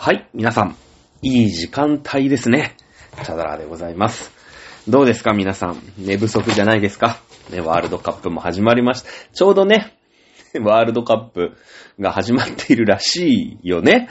はい、皆さん、いい時間帯ですね。チャドラーでございます。どうですか皆さん、寝不足じゃないですか？ね、ワールドカップも始まりました。ちょうどね、ワールドカップが始まっているらしいよね。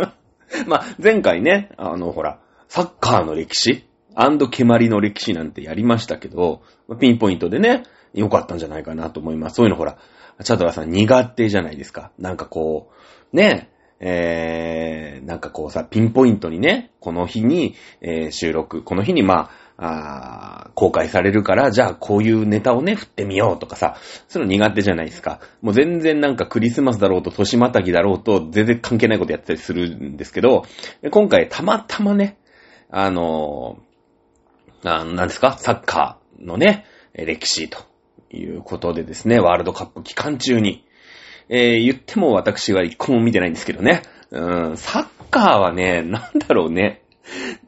まあ、前回ね、あの、ほら、サッカーの歴史蹴鞠の歴史なんてやりましたけど、ピンポイントでね、良かったんじゃないかなと思います。そういうのほら、チャドラさん苦手じゃないですか。なんかこう、ね、えー、なんかこうさ、ピンポイントにね、この日に、えー収録、この日にまあ、あ公開されるから、じゃあこういうネタをね、振ってみようとかさ、そういうの苦手じゃないですか。もう全然なんかクリスマスだろうと、年またぎだろうと、全然関係ないことやったりするんですけど、今回たまたまね、あのー、あなんですか、サッカーのね、歴史ということでですね、ワールドカップ期間中に、えー言っても私は一個も見てないんですけどね。うん、サッカーはね、なんだろうね。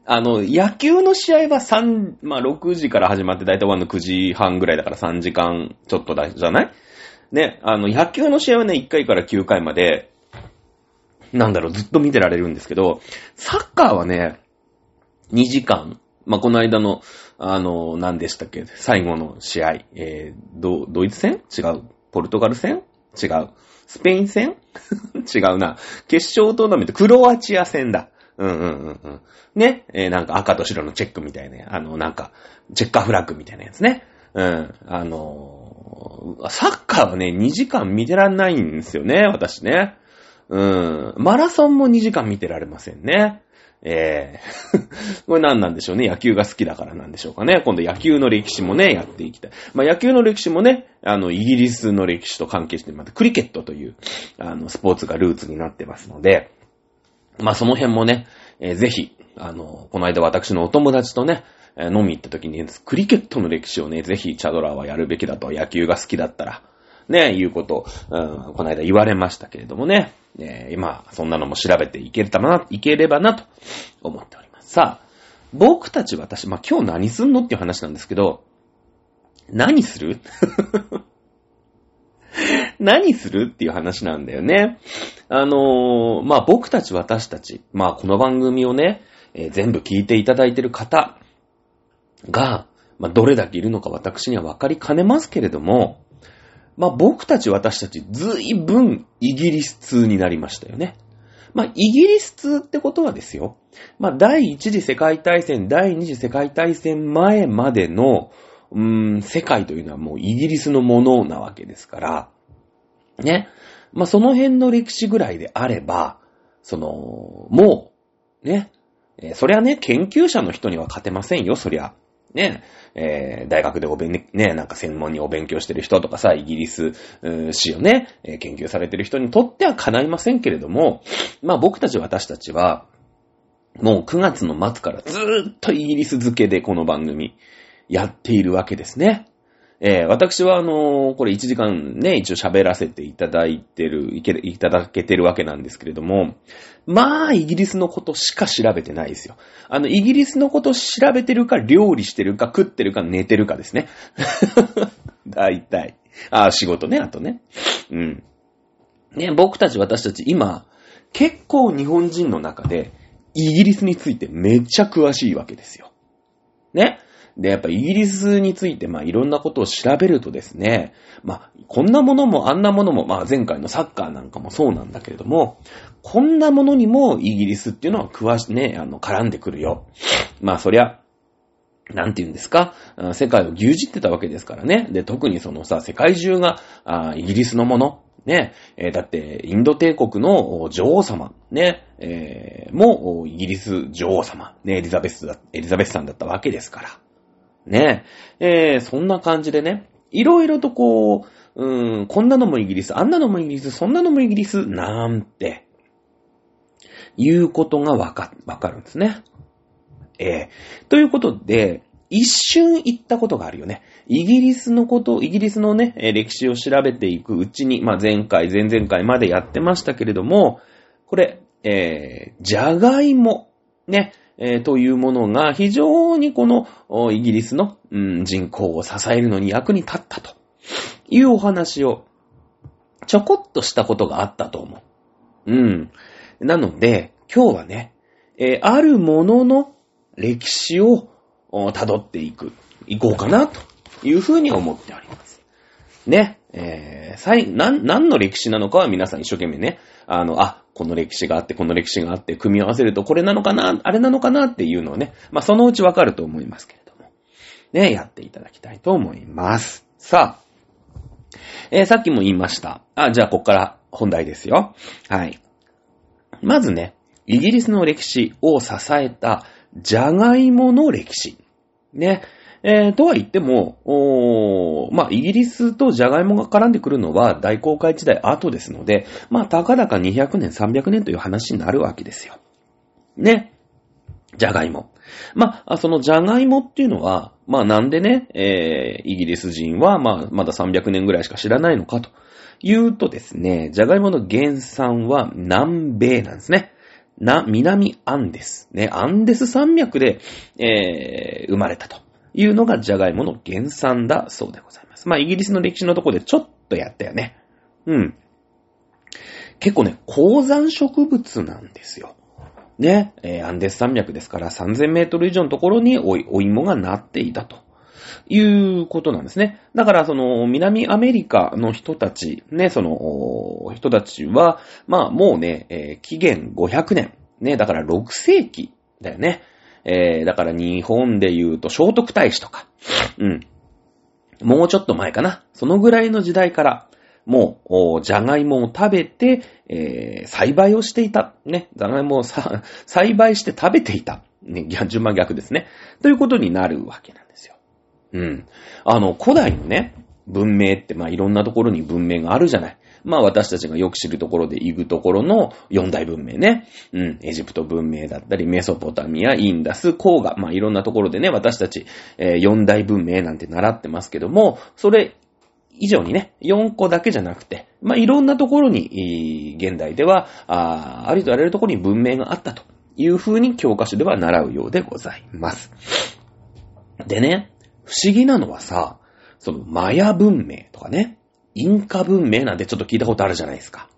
あの、野球の試合は3、まあ6時から始まってだいたい終わるの9時半ぐらいだから3時間ちょっとだ、じゃない？ね、あの、野球の試合はね、1回から9回まで、なんだろう、ずっと見てられるんですけど、サッカーはね、2時間、まあ、この間の、あの、何でしたっけ、最後の試合、えー、ド、ドイツ戦？違う。ポルトガル戦？違う。スペイン戦？違うな。決勝トーナメント、クロアチア戦だ。うんうんうんうん。ね、えーなんか赤と白のチェックみたいな、あの、なんか、チェッカーフラッグみたいなやつね。うん。あのーサッカーはね、2時間見てらんないんですよね、私ね。うん。マラソンも2時間見てられませんね。ええ これ何なんでしょうね。野球が好きだからなんでしょうかね。今度野球の歴史もね、やっていきたい。まあ野球の歴史もね、あの、イギリスの歴史と関係して、またクリケットという、あの、スポーツがルーツになってますので、まあその辺もね、えーぜひ、あの、この間私のお友達とね、えー飲み行った時に、クリケットの歴史をね、ぜひチャドラーはやるべきだと、野球が好きだったら、ね、いうこと、うん、この間言われましたけれどもね、えー今、そんなのも調べていけたな、いければなと思っております。さあ、僕たち私、まあ、今日何すんのっていう話なんですけど、何する？何するっていう話なんだよね。あのーまあ、僕たち私たち、まあ、この番組をね、えー全部聞いていただいてる方が、まあ、どれだけいるのか私には分かりかねますけれども、まあ、僕たち私たちずいぶんイギリス通になりましたよね。まあ、イギリス通ってことはですよ。まあ、第一次世界大戦、第二次世界大戦前までの、うーん、世界というのはもうイギリスのものなわけですから、ね。まあ、その辺の歴史ぐらいであれば、その、もう、ね。えーそりゃね、研究者の人には勝てませんよ、そりゃ。ね。えー大学でお勉、ね、なんか専門にお勉強してる人とかさ、イギリス史をね、えー研究されてる人にとっては叶いませんけれども、まあ僕たち私たちは、もう9月の末からずーっとイギリス漬けでこの番組やっているわけですね。えー私はあのーこれ1時間ね、一応喋らせていただいてる、いけいただけてるわけなんですけれども、まあ、イギリスのことしか調べてないですよ。あの、イギリスのこと調べてるか、料理してるか、食ってるか、寝てるかですね。大体。ああ、仕事ね、あとね。うん。ね、僕たち私たち今、結構日本人の中で、イギリスについてめっちゃ詳しいわけですよ。ね。で、やっぱイギリスについて、まあいろんなことを調べるとですね、まあこんなものもあんなものも、まあ前回のサッカーなんかもそうなんだけれども、こんなものにもイギリスっていうのは詳し、ね、あの、絡んでくるよ。まあそりゃ、なんて言うんですか世界を牛耳ってたわけですからね。で、特にそのさ、世界中が、あイギリスのもの、ね、えーだって、インド帝国の女王様、ね、えーも、イギリス女王様、ね、エリザベスだ、エリザベスさんだったわけですから。ね、ええーそんな感じでね、いろいろとこう、うーん、こんなのもイギリス、あんなのもイギリス、そんなのもイギリス、なんて、いうことがわか、わかるんですね。ええということで、一瞬言ったことがあるよね。イギリスのこと、イギリスのね、歴史を調べていくうちに、まあ、前回、前々回までやってましたけれども、これ、えー、じゃがいも、ね、えーというものが非常にこのイギリスの、うん、人口を支えるのに役に立ったというお話をちょこっとしたことがあったと思う。うん。なので、今日はね、えーあるものの歴史を辿っていく、いこうかな、というふうに思っております。ね、えー、さい、なん、何の歴史なのかは皆さん一生懸命ね、あの、あ、この歴史があって、この歴史があって、組み合わせるとこれなのかな、あれなのかなっていうのをね、まあ、そのうちわかると思いますけれども、ね、やっていただきたいと思います。さあ、えーさっきも言いました。あ、じゃあ、こっから本題ですよ。はい。まずね、イギリスの歴史を支えた、ジャガイモの歴史。ね。えーとは言っても、おまあ、イギリスとジャガイモが絡んでくるのは大航海時代後ですので、まあ、たかだか200年、300年という話になるわけですよ。ね。ジャガイモ。まあ、そのジャガイモっていうのは、まあなんでね、えー、イギリス人は、まあ、まだ300年ぐらいしか知らないのかというとですね、ジャガイモの原産は南米なんですね。な、南アンデス。ね、アンデス山脈で、えー、生まれたというのがジャガイモの原産だそうでございます。まあ、イギリスの歴史のとこでちょっとやったよね。うん。結構ね、高山植物なんですよ。ね、えーアンデス山脈ですから3000メートル以上のところにおお芋がなっていたと。いうことなんですね。だから、その、南アメリカの人たち、ね、その、人たちは、まあ、もうね、えー紀元500年、ね、だから6世紀だよね。えーだから日本で言うと聖徳太子とか、うん。もうちょっと前かな。そのぐらいの時代から、もう、おじゃがいもを食べて、えー栽培をしていた。ね。じゃがいもをさ 栽培して食べていた。ね、順番逆ですね。ということになるわけなんですよ。うん。あの、古代のね、文明って、まあ、いろんなところに文明があるじゃない。まあ、私たちがよく知るところで行くところの四大文明ね。うん。エジプト文明だったり、メソポタミア、インダス、黄河。まあ、いろんなところでね、私たち、えー四大文明なんて習ってますけども、それ以上にね、4個だけじゃなくて、まあ、いろんなところに、現代では、あーありとあらゆるところに文明があったというふうに教科書では習うようでございます。でね、不思議なのはさ、そのマヤ文明とかね、インカ文明なんてちょっと聞いたことあるじゃないですか。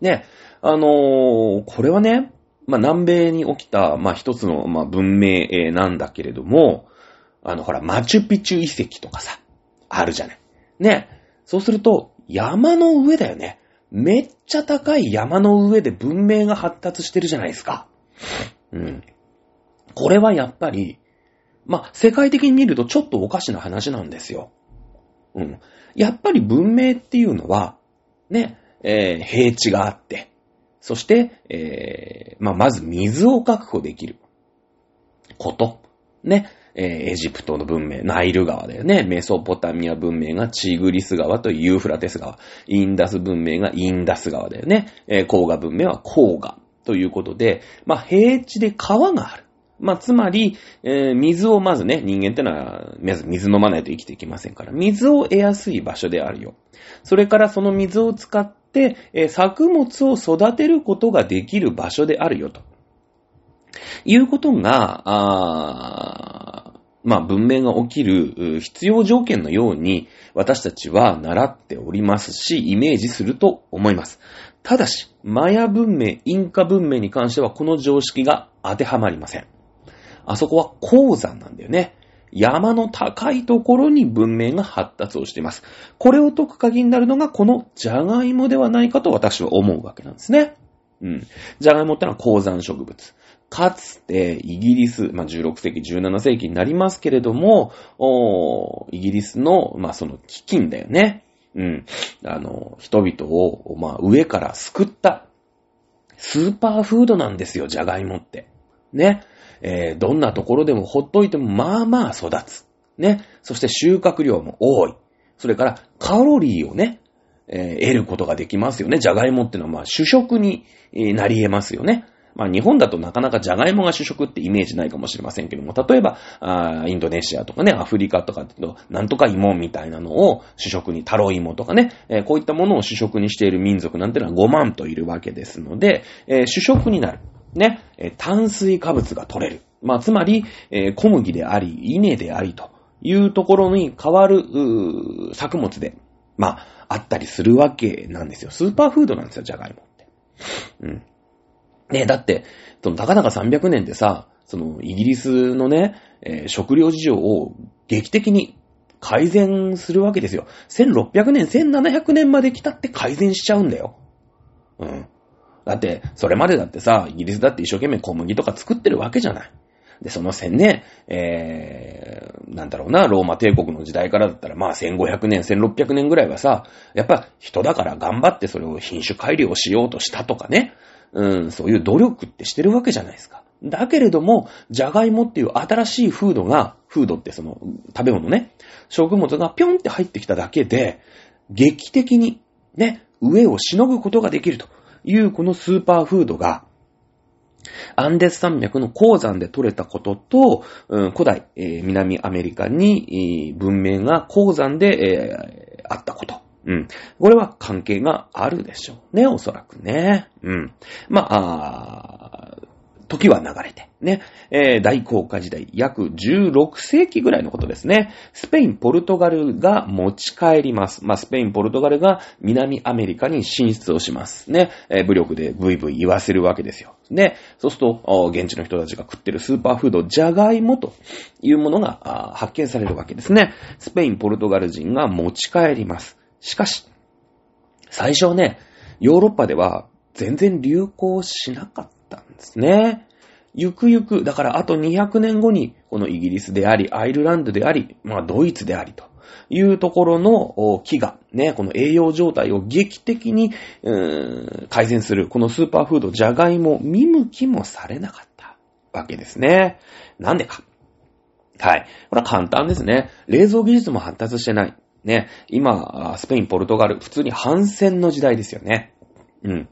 ね、あのーこれはね、まあ、南米に起きた、まあ、一つの、まあ、文明なんだけれども、あの、ほら、マチュピチュ遺跡とかさ、あるじゃない。ね。そうすると、山の上だよね。めっちゃ高い山の上で文明が発達してるじゃないですか。うん。これはやっぱり、まあ、世界的に見るとちょっとおかしな話なんですよ。うん。やっぱり文明っていうのは、ね、えー平地があって、そして、えーまあ、まず水を確保できること。ね、えーエジプトの文明、ナイル川だよね。メソポタミア文明がチグリス川とユーフラテス川。インダス文明がインダス川だよね。えー黄河文明は黄河ということで、まあ、平地で川がある。まあ、つまり、えー水をまずね、人間ってのは、まず水飲まないと生きていけませんから、水を得やすい場所であるよ。それからその水を使って、えー作物を育てることができる場所であるよと。いうことが、あまあ文明が起きる必要条件のように私たちは習っておりますし、イメージすると思います。ただし、マヤ文明、インカ文明に関してはこの常識が当てはまりません。あそこは鉱山なんだよね。山の高いところに文明が発達をしています。これを解く鍵になるのがこのジャガイモではないかと私は思うわけなんですね。うん。ジャガイモってのは鉱山植物。かつて、イギリス、まあ、16世紀、17世紀になりますけれども、おイギリスの、まあ、その飢饉だよね。うん。あの、人々を、まあ、上から救った、スーパーフードなんですよ、ジャガイモって。ね。えーどんなところでもほっといても、まあまあ育つ。ね。そして収穫量も多い。それから、カロリーをね、えー得ることができますよね。ジャガイモってのは、まあ、主食になり得ますよね。まあ、日本だとなかなかジャガイモが主食ってイメージないかもしれませんけども、例えば、あインドネシアとかね、アフリカとかっていうと、なんとか芋みたいなのを主食に、タロイモとかね、えーこういったものを主食にしている民族なんてのは5万といるわけですので、えー主食になる。ね、炭水化物が取れる。まあ、つまり、え小麦であり、稲でありというところに変わる、作物で、まあ、あったりするわけなんですよ。スーパーフードなんですよ、ジャガイモって。うん。ねだって、その、たかだか300年でさ、その、イギリスのね、えー、食料事情を劇的に改善するわけですよ。1600年、1700年まで来たって改善しちゃうんだよ。うん。だって、それまでだってさ、イギリスだって一生懸命小麦とか作ってるわけじゃない。で、その線ね、えー、なんだろうな、ローマ帝国の時代からだったら、まあ1500年、1600年ぐらいはさ、やっぱ人だから頑張ってそれを品種改良しようとしたとかね、うん、そういう努力ってしてるわけじゃないですか。だけれども、じゃがいもっていう新しい風土が、風土ってその食べ物ね、食物がぴょんって入ってきただけで、劇的にね、上をしのぐことができるというこのスーパーフードが、アンデス山脈の鉱山で採れたことと、うん、古代、えー、南アメリカに、文明が鉱山で、えー、あったこと。うん。これは関係があるでしょうね、おそらくね。うん。まあ、あ時は流れて、ね、えー、大航海時代、約16世紀ぐらいのことですね。スペイン、ポルトガルが持ち帰ります。まあ、スペイン、ポルトガルが南アメリカに進出をします。ね、えー、武力でブイブイ言わせるわけですよ。で、そうすると、現地の人たちが食ってるスーパーフード、ジャガイモというものが発見されるわけですね。スペイン、ポルトガル人が持ち帰ります。しかし、最初はね、ヨーロッパでは全然流行しなかった。ったんですね。ゆくゆく、だからあと200年後に、このイギリスであり、アイルランドであり、まあドイツでありというところの木が、ね、この栄養状態を劇的に、うーん、改善する、このスーパーフード、じゃがいも、見向きもされなかったわけですね。なんでか。はい。これは簡単ですね。冷蔵技術も発達してない。ね。今、スペイン、ポルトガル、普通に反戦の時代ですよね。うん。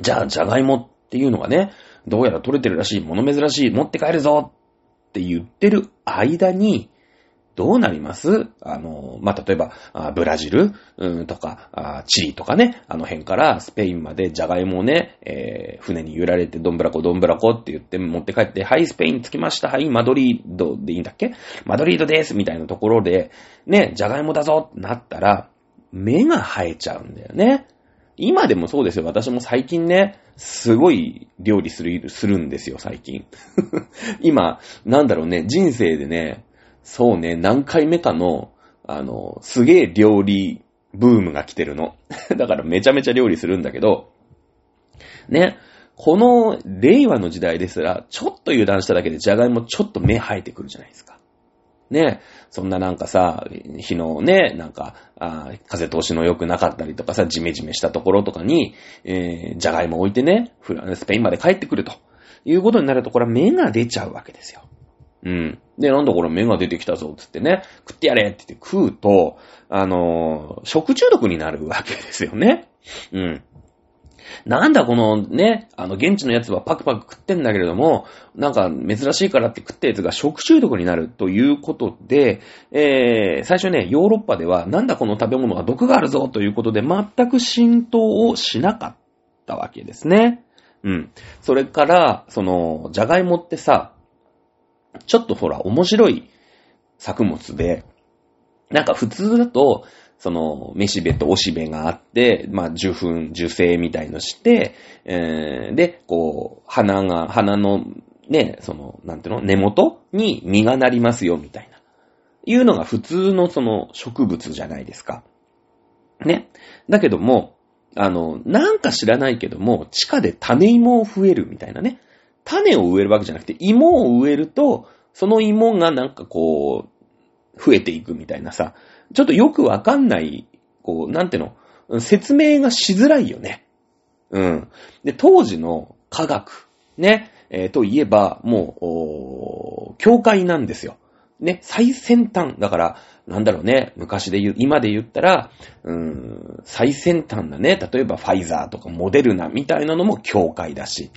じゃあ、じゃがいもっていうのがね、どうやら取れてるらしい、物珍しい、持って帰るぞって言ってる間に、どうなります？あの、まあ、例えば、ブラジル、うん、とか、チリとかね、あの辺からスペインまでジャガイモをね、えー、船に揺られて、どんぶらこ、どんぶらこって言って持って帰って、はい、スペイン着きました、はい、マドリードでいいんだっけ？マドリードですみたいなところで、ね、ジャガイモだぞってなったら、目が生えちゃうんだよね。今でもそうですよ。私も最近ね、すごい料理する、するんですよ、最近。今、なんだろうね、人生でね、そうね、何回目かの、あの、すげえ料理ブームが来てるの。だからめちゃめちゃ料理するんだけど、ね、この令和の時代ですら、ちょっと油断しただけでじゃがいもちょっと目生えてくるじゃないですか。ね、そんななんかさ、日のね、なんか、あ風通しの良くなかったりとかさ、ジメジメしたところとかに、えー、じゃがいも置いてね、フランスペインまで帰ってくるということになると、これは芽が出ちゃうわけですよ。うん。で、なんだこれ芽が出てきたぞ、つってね、食ってやれって言って食うと、あのー、食中毒になるわけですよね。うん。なんだこのね、あの現地のやつはパクパク食ってんだけれども、なんか珍しいからって食ったやつが食中毒になるということで、えー、最初ね、ヨーロッパではなんだこの食べ物は毒があるぞということで全く浸透をしなかったわけですね。うん。それから、その、じゃがいもってさ、ちょっとほら、面白い作物で、なんか普通だと、その、めしべとおしべがあって、まあ、受粉、受精みたいのして、えー、で、こう、花が、花の、ね、その、なんていうの、根元に実がなりますよ、みたいな。いうのが普通のその植物じゃないですか。ね。だけども、あの、なんか知らないけども、地下で種芋を増えるみたいなね。種を植えるわけじゃなくて、芋を植えると、その芋がなんかこう、増えていくみたいなさ、ちょっとよくわかんない、こう、なんていうの、説明がしづらいよね。うん。で、当時の科学、ね、えー、といえば、もう、教会なんですよ。ね、最先端。だから、なんだろうね、昔で言う、今で言ったら、うーん、最先端なね、例えばファイザーとかモデルナみたいなのも教会だし、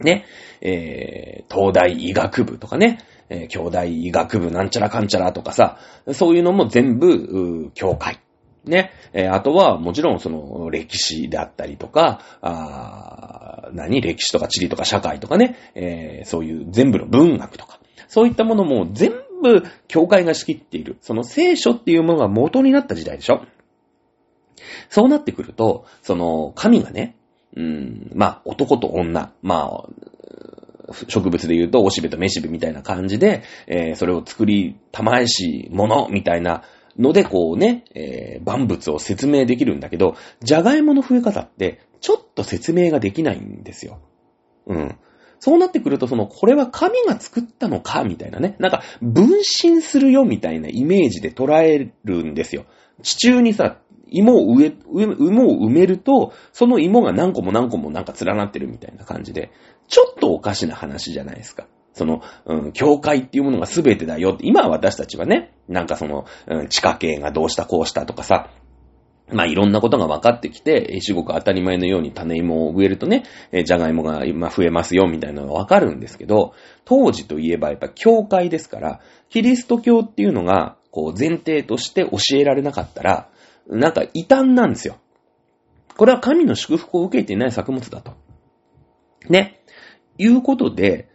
ね、えー、東大医学部とかね、えー、兄弟医学部なんちゃらかんちゃらとかさ、そういうのも全部、教会。ね。えー、あとは、もちろん、その、歴史であったりとか、あ何？歴史とか地理とか社会とかね、えー、そういう全部の文学とか、そういったものも全部、教会が仕切っている。その聖書っていうものが元になった時代でしょそうなってくると、その、神がね、うん、まあ、男と女、まあ、植物で言うと、おしべとめしべみたいな感じで、えー、それを作りたまえしものみたいなので、こうね、えー、万物を説明できるんだけど、じゃがいもの増え方って、ちょっと説明ができないんですよ。うん。そうなってくると、その、これは神が作ったのかみたいなね。なんか、分身するよみたいなイメージで捉えるんですよ。地中にさ、芋を植え、芋を埋めると、その芋が何個も何個もなんか連なってるみたいな感じで、ちょっとおかしな話じゃないですか。その、うん、教会っていうものが全てだよって、今私たちはね、なんかその、うん、地下系がどうしたこうしたとかさ、まあいろんなことが分かってきて、至極当たり前のように種芋を植えるとね、えじゃがいもが今増えますよみたいなのが分かるんですけど、当時といえばやっぱ教会ですから、キリスト教っていうのが、こう前提として教えられなかったら、なんか異端なんですよ。これは神の祝福を受けていない作物だと。ね。いうことで、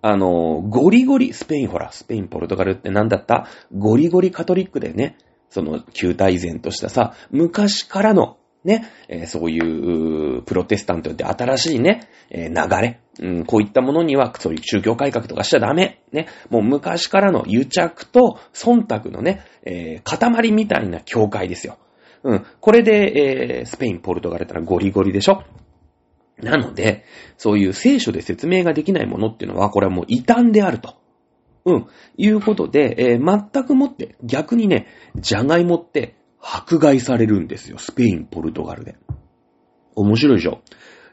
あの、ゴリゴリ、スペイン、ほら、スペイン、ポルトガルって何だった？ゴリゴリカトリックでね、その、旧体前としたさ、昔からの、ね、えー、そういうプロテスタントって新しいね、えー、流れ、うん、こういったものには、そういう宗教改革とかしちゃダメ。ね、もう昔からの癒着と忖度のね、えー、塊みたいな教会ですよ。うん。これで、えー、スペイン、ポルトガルってのはゴリゴリでしょ？なので、そういう聖書で説明ができないものっていうのは、これはもう異端であると。うん。いうことで、えー、全くもって、逆にね、じゃがいもって迫害されるんですよ。スペイン、ポルトガルで。面白いでしょ？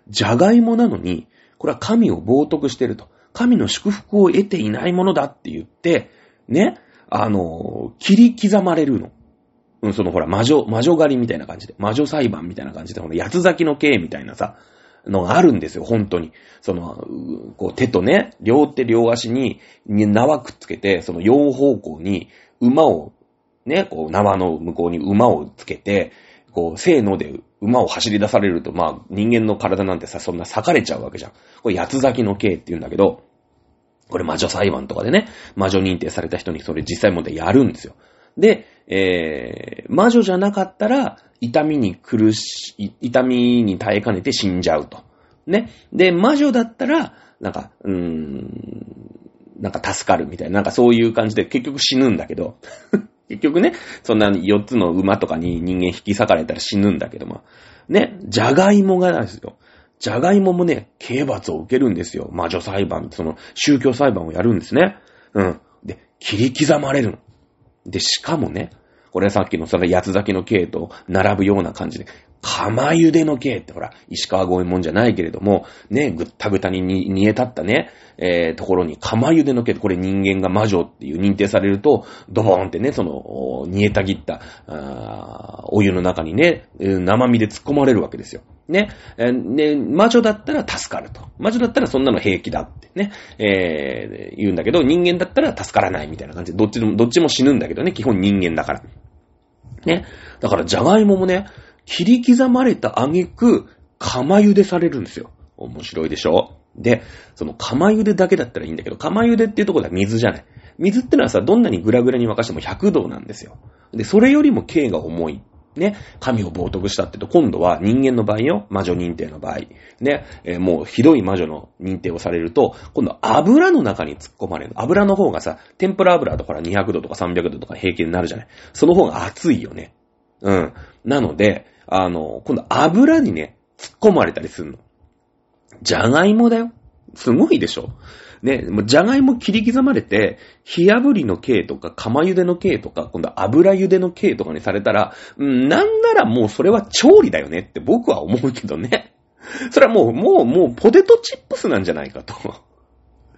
じゃがいもなのに、これは神を冒涜してると。神の祝福を得ていないものだって言って、ね、あの、切り刻まれるの。うん、そのほら、魔女、魔女狩りみたいな感じで、魔女裁判みたいな感じで、この八つ咲きの刑みたいなさ、のがあるんですよ、本当に。その、こう手とね、両手両足に縄くっつけて、その四方向に馬を、ね、こう縄の向こうに馬をつけて、こう、せーので馬を走り出されると、まあ、人間の体なんてさ、そんな裂かれちゃうわけじゃん。これ八つ咲きの刑って言うんだけど、これ魔女裁判とかでね、魔女認定された人にそれ実際もでやるんですよ。で、えー、魔女じゃなかったら、痛みに苦し、痛みに耐えかねて死んじゃうと。ね。で、魔女だったら、なんか、うーん、なんか助かるみたいな、なんかそういう感じで結局死ぬんだけど、結局ね、そんな4つの馬とかに人間引き裂かれたら死ぬんだけども、ね、じゃがいもがですよ。じゃがいももね、刑罰を受けるんですよ。魔女裁判、その宗教裁判をやるんですね。うん。で、切り刻まれるの。で、しかもね、これさっきのその八つ咲きの刑と並ぶような感じで、釜茹での刑ってほら、石川五右衛門じゃないけれども、ね、ぐったぐたに煮え立ったね、えー、ところに釜茹での刑って、これ人間が魔女っていう認定されると、ドボーンってね、その、煮えたぎった、あお湯の中にね、生身で突っ込まれるわけですよ。ね、え、ね、魔女だったら助かると。魔女だったらそんなの平気だってね、えー、言うんだけど、人間だったら助からないみたいな感じで、どっちも、どっちも死ぬんだけどね、基本人間だから。ね。だから、じゃがいももね、切り刻まれた挙句、釜茹でされるんですよ。面白いでしょ？で、その釜茹でだけだったらいいんだけど、釜茹でっていうところでは水じゃない。水ってのはさ、どんなにグラグラに沸かしても100度なんですよ。で、それよりも刑が重い。ね、神を冒涜したってと、今度は人間の場合よ、魔女認定の場合。ね、えー、もうひどい魔女の認定をされると、今度は油の中に突っ込まれる。油の方がさ、天ぷら油とか200度とか300度とか平気になるじゃない。その方が熱いよね。うん。なので、あの、今度油にね、突っ込まれたりするの。じゃがいもだよ。すごいでしょね、もうじゃがいも切り刻まれて、火炙りの系とか、釜茹での系とか、今度油茹での系とかにされたら、なんならもうそれは調理だよねって僕は思うけどね。それはもう、もう、もうポテトチップスなんじゃないかと。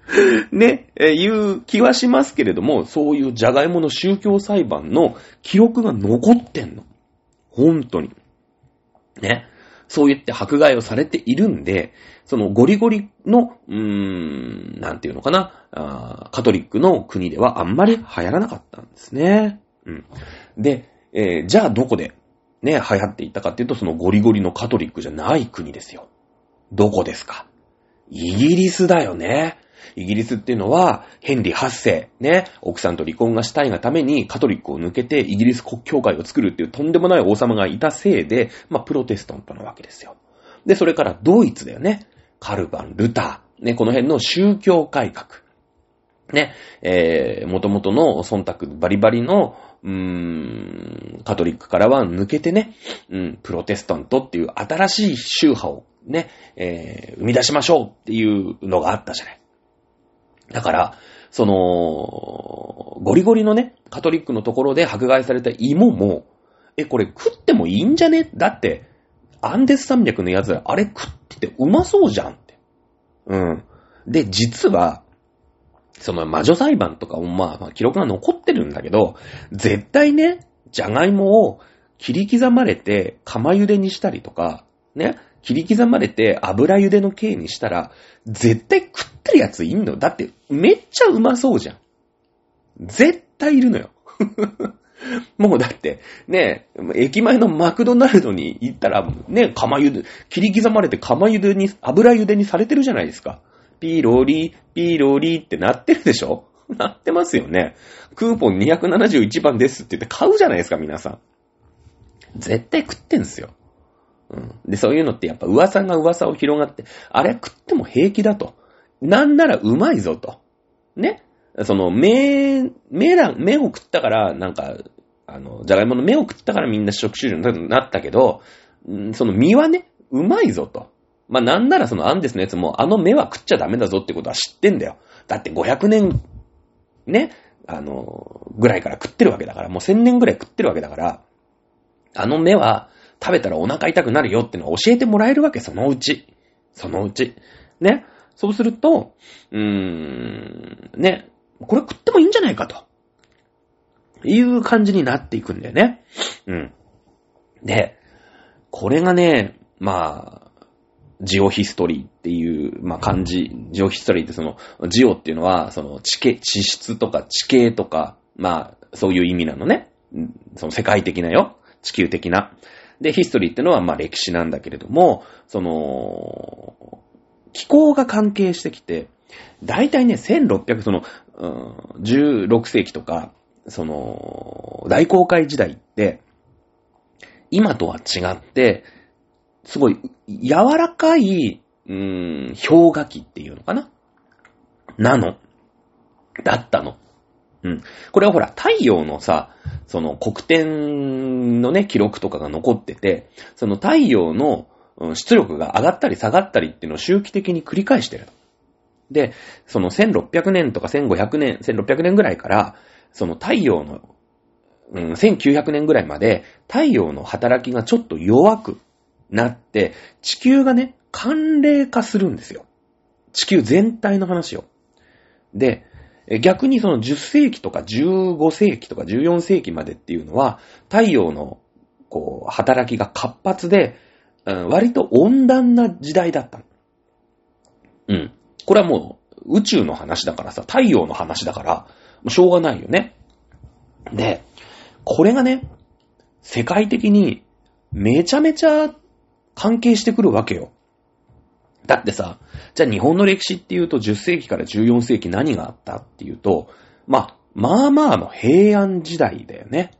ね、えいう気はしますけれども、そういうじゃがいもの宗教裁判の記録が残ってんの。本当に。ね。そう言って迫害をされているんで、そのゴリゴリの、うーん、なんていうのかな、カトリックの国ではあんまり流行らなかったんですね。うん。で、えー、じゃあどこでね、流行っていったかっていうと、そのゴリゴリのカトリックじゃない国ですよ。どこですか？イギリスだよね。イギリスっていうのは、ヘンリー8世、ね、奥さんと離婚がしたいがためにカトリックを抜けてイギリス国教会を作るっていうとんでもない王様がいたせいで、まあ、プロテスタントなわけですよ。で、それからドイツだよね。カルバン、ルター。ね、この辺の宗教改革。ね、えー、元々の忖度バリバリの、うーん、カトリックからは抜けてね、うん、プロテスタントっていう新しい宗派をね、えー、生み出しましょうっていうのがあったじゃない。だから、その、ゴリゴリのね、カトリックのところで迫害された芋も、え、これ食ってもいいんじゃね？だって、アンデス山脈のやつら、あれ食っててうまそうじゃんって。うん。で、実は、その魔女裁判とかもまあ、まあ、記録が残ってるんだけど、絶対ね、じゃがいもを切り刻まれて釜茹でにしたりとか、ね、切り刻まれて油茹での形にしたら、絶対食ってるやついんのだって、めっちゃうまそうじゃん。絶対いるのよ。もうだって、ね、駅前のマクドナルドに行ったら、ね、釜茹で、切り刻まれて釜茹でに、油茹でにされてるじゃないですか。ピーローリー、ピーローリーってなってるでしょ？なってますよね。クーポン271番ですって言って買うじゃないですか、皆さん。絶対食ってんすよ。うん。で、そういうのってやっぱ噂が噂を広がって、あれ食っても平気だと。なんならうまいぞと。ね？その、目、目だ、目を食ったから、なんか、あの、じゃがいもの目を食ったからみんな食種になったけど、その実はね、うまいぞと。まあ、なんならそのアンデスのやつも、あの目は食っちゃダメだぞってことは知ってんだよ。だって500年、ね、あの、ぐらいから食ってるわけだから、もう1000年ぐらい食ってるわけだから、あの目は食べたらお腹痛くなるよってのは教えてもらえるわけ、そのうち。そのうち。ね。そうすると、うーん、ね、これ食ってもいいんじゃないかと。いう感じになっていくんだよね。うん。で、これがね、まあ、ジオヒストリーっていう、まあ、漢字、ジオヒストリーってその、ジオっていうのは、その地形、地質とか地形とか、まあ、そういう意味なのね。その世界的なよ。地球的な。で、ヒストリーってのは、まあ、歴史なんだけれども、その、気候が関係してきて、だいたいね、1600、その、うん、16世紀とか、その、大航海時代って、今とは違って、すごい柔らかい、うーん、氷河期っていうのかな？なの。だったの。うん。これはほら、太陽のさ、その黒点のね、記録とかが残ってて、その太陽の出力が上がったり下がったりっていうのを周期的に繰り返してる。で、その1600年とか1500年、1600年ぐらいから、その太陽の、うん、1900年ぐらいまで太陽の働きがちょっと弱くなって、地球がね、寒冷化するんですよ。地球全体の話を。で、逆にその10世紀とか15世紀とか14世紀までっていうのは、太陽の、こう、働きが活発で、うん、割と温暖な時代だった。うん。これはもう、宇宙の話だからさ、太陽の話だから、もうしょうがないよね。で、これがね、世界的にめちゃめちゃ関係してくるわけよ。だってさ、じゃあ日本の歴史っていうと10世紀から14世紀何があったっていうと、まあ、まあまあの平安時代だよね。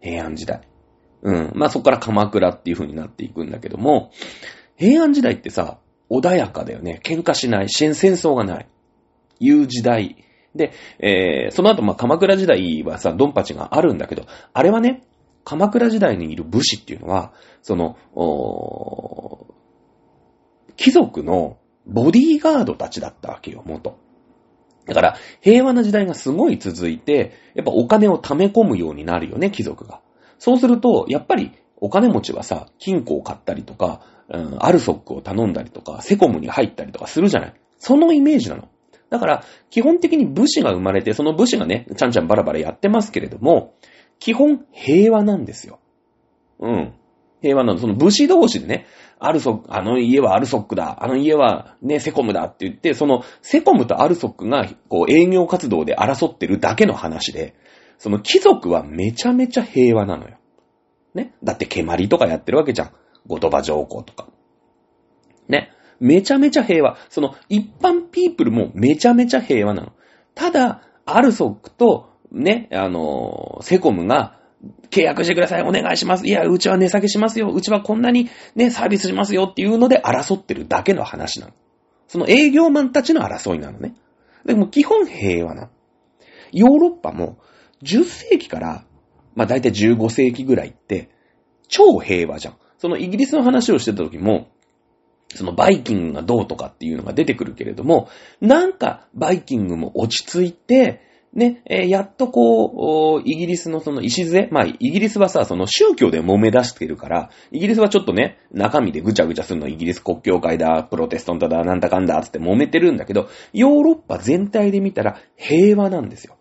平安時代。うん。まあそこから鎌倉っていう風になっていくんだけども、平安時代ってさ、穏やかだよね。喧嘩しない。戦争がない。いう時代。で、えー、その後、まあ、鎌倉時代はさ、ドンパチがあるんだけど、あれはね、鎌倉時代にいる武士っていうのは、その、貴族のボディーガードたちだったわけよ、元。だから、平和な時代がすごい続いて、やっぱお金を貯め込むようになるよね、貴族が。そうすると、やっぱりお金持ちはさ、金庫を買ったりとか、うん、アルソックを頼んだりとか、セコムに入ったりとかするじゃない。そのイメージなの。だから、基本的に武士が生まれて、その武士がね、ちゃんちゃんバラバラやってますけれども、基本平和なんですよ。うん。平和なの。その武士同士でね、アルソック、あの家はアルソックだ、あの家はね、セコムだって言って、そのセコムとアルソックがこう営業活動で争ってるだけの話で、その貴族はめちゃめちゃ平和なのよ。ね？だって蹴鞠とかやってるわけじゃん。後鳥羽上皇とか。ね。めちゃめちゃ平和。その一般ピープルもめちゃめちゃ平和なの。ただ、アルソックとね、あの、セコムが、契約してください、お願いします。いや、うちは値下げしますよ。うちはこんなにね、サービスしますよっていうので争ってるだけの話なの。その営業マンたちの争いなのね。でも基本平和な。ヨーロッパも10世紀から、まあ大体15世紀ぐらいって、超平和じゃん。そのイギリスの話をしてた時も、そのバイキングがどうとかっていうのが出てくるけれども、なんかバイキングも落ち着いて、ね、えー、やっとこう、イギリスのその礎、まあ、イギリスはさ、その宗教で揉め出してるから、イギリスはちょっとね、中身でぐちゃぐちゃするの、イギリス国教会だ、プロテスタントだ、なんだかんだ、つって揉めてるんだけど、ヨーロッパ全体で見たら平和なんですよ。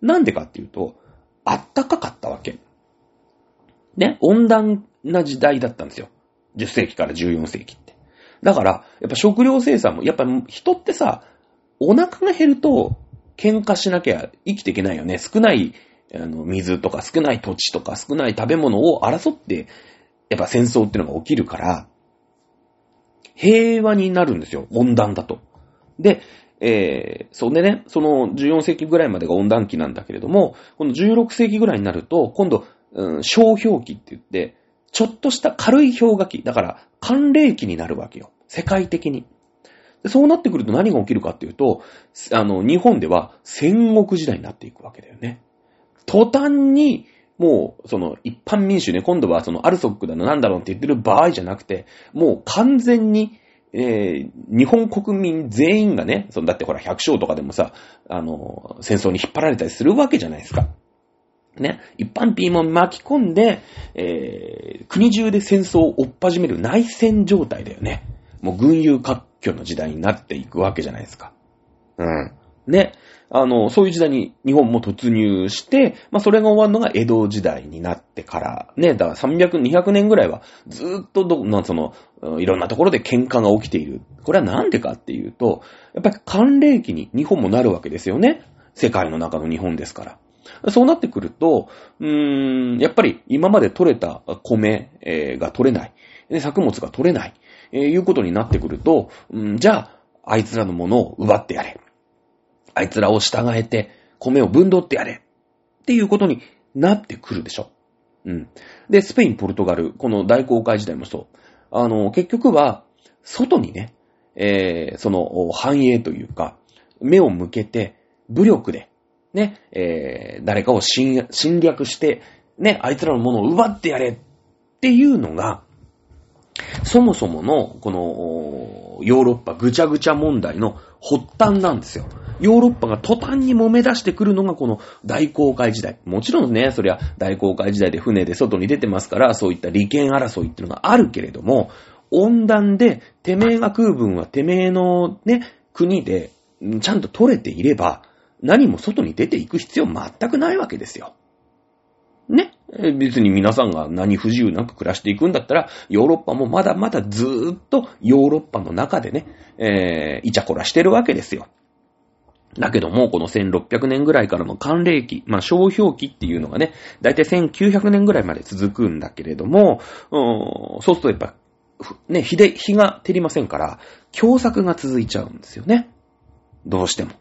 なんでかっていうと、あったかかったわけ。ね、温暖な時代だったんですよ。10世紀から14世紀って。だから、やっぱ食料生産も、やっぱ人ってさ、お腹が減ると、喧嘩しなきゃ生きていけないよね。少ないあの水とか少ない土地とか少ない食べ物を争って、やっぱ戦争っていうのが起きるから、平和になるんですよ。温暖だと。で、えー、そんでね、その14世紀ぐらいまでが温暖期なんだけれども、この16世紀ぐらいになると、今度、うん、小氷期って言って、ちょっとした軽い氷河期、だから寒冷期になるわけよ。世界的に。そうなってくると何が起きるかっていうと、あの、日本では戦国時代になっていくわけだよね。途端に、もう、その、一般民主ね、今度はその、アルソックだの、なんだろうって言ってる場合じゃなくて、もう完全に、えー、日本国民全員がね、そのだってほら、百姓とかでもさ、あの、戦争に引っ張られたりするわけじゃないですか。ね、一般民も巻き込んで、えー、国中で戦争を追っ始める内戦状態だよね。もう軍友割拠の時代になっていくわけじゃないですか。うん。ね。あの、そういう時代に日本も突入して、まあ、それが終わるのが江戸時代になってから、ね、だから300、200年ぐらいはずっとど、なその、いろんなところで喧嘩が起きている。これはなんでかっていうと、やっぱり寒冷期に日本もなるわけですよね。世界の中の日本ですから。そうなってくると、うーん、やっぱり今まで取れた米、が取れない。作物が取れない。えー、いうことになってくると、うん、じゃあ、あいつらのものを奪ってやれ。あいつらを従えて、米を分取ってやれ。っていうことになってくるでしょ。うん。で、スペイン、ポルトガル、この大航海時代もそう。あの、結局は、外にね、えー、その、繁栄というか、目を向けて、武力で、ね、えー、誰かを侵略して、ね、あいつらのものを奪ってやれっていうのが、そもそもの、この、ヨーロッパぐちゃぐちゃ問題の発端なんですよ。ヨーロッパが途端に揉め出してくるのがこの大航海時代。もちろんね、そりゃ大航海時代で船で外に出てますから、そういった利権争いっていうのがあるけれども、温暖で、てめえが食う分はてめえのね、国で、ちゃんと取れていれば、何も外に出ていく必要全くないわけですよ。ね。別に皆さんが何不自由なく暮らしていくんだったら、ヨーロッパもまだまだずーっとヨーロッパの中でね、えー、イチャコラしてるわけですよ。だけども、この1600年ぐらいからの寒冷期、まあ、小氷期っていうのがね、だいたい1900年ぐらいまで続くんだけれども、うん、そうするとやっぱ、ね、日で、日が照りませんから、狭作が続いちゃうんですよね。どうしても。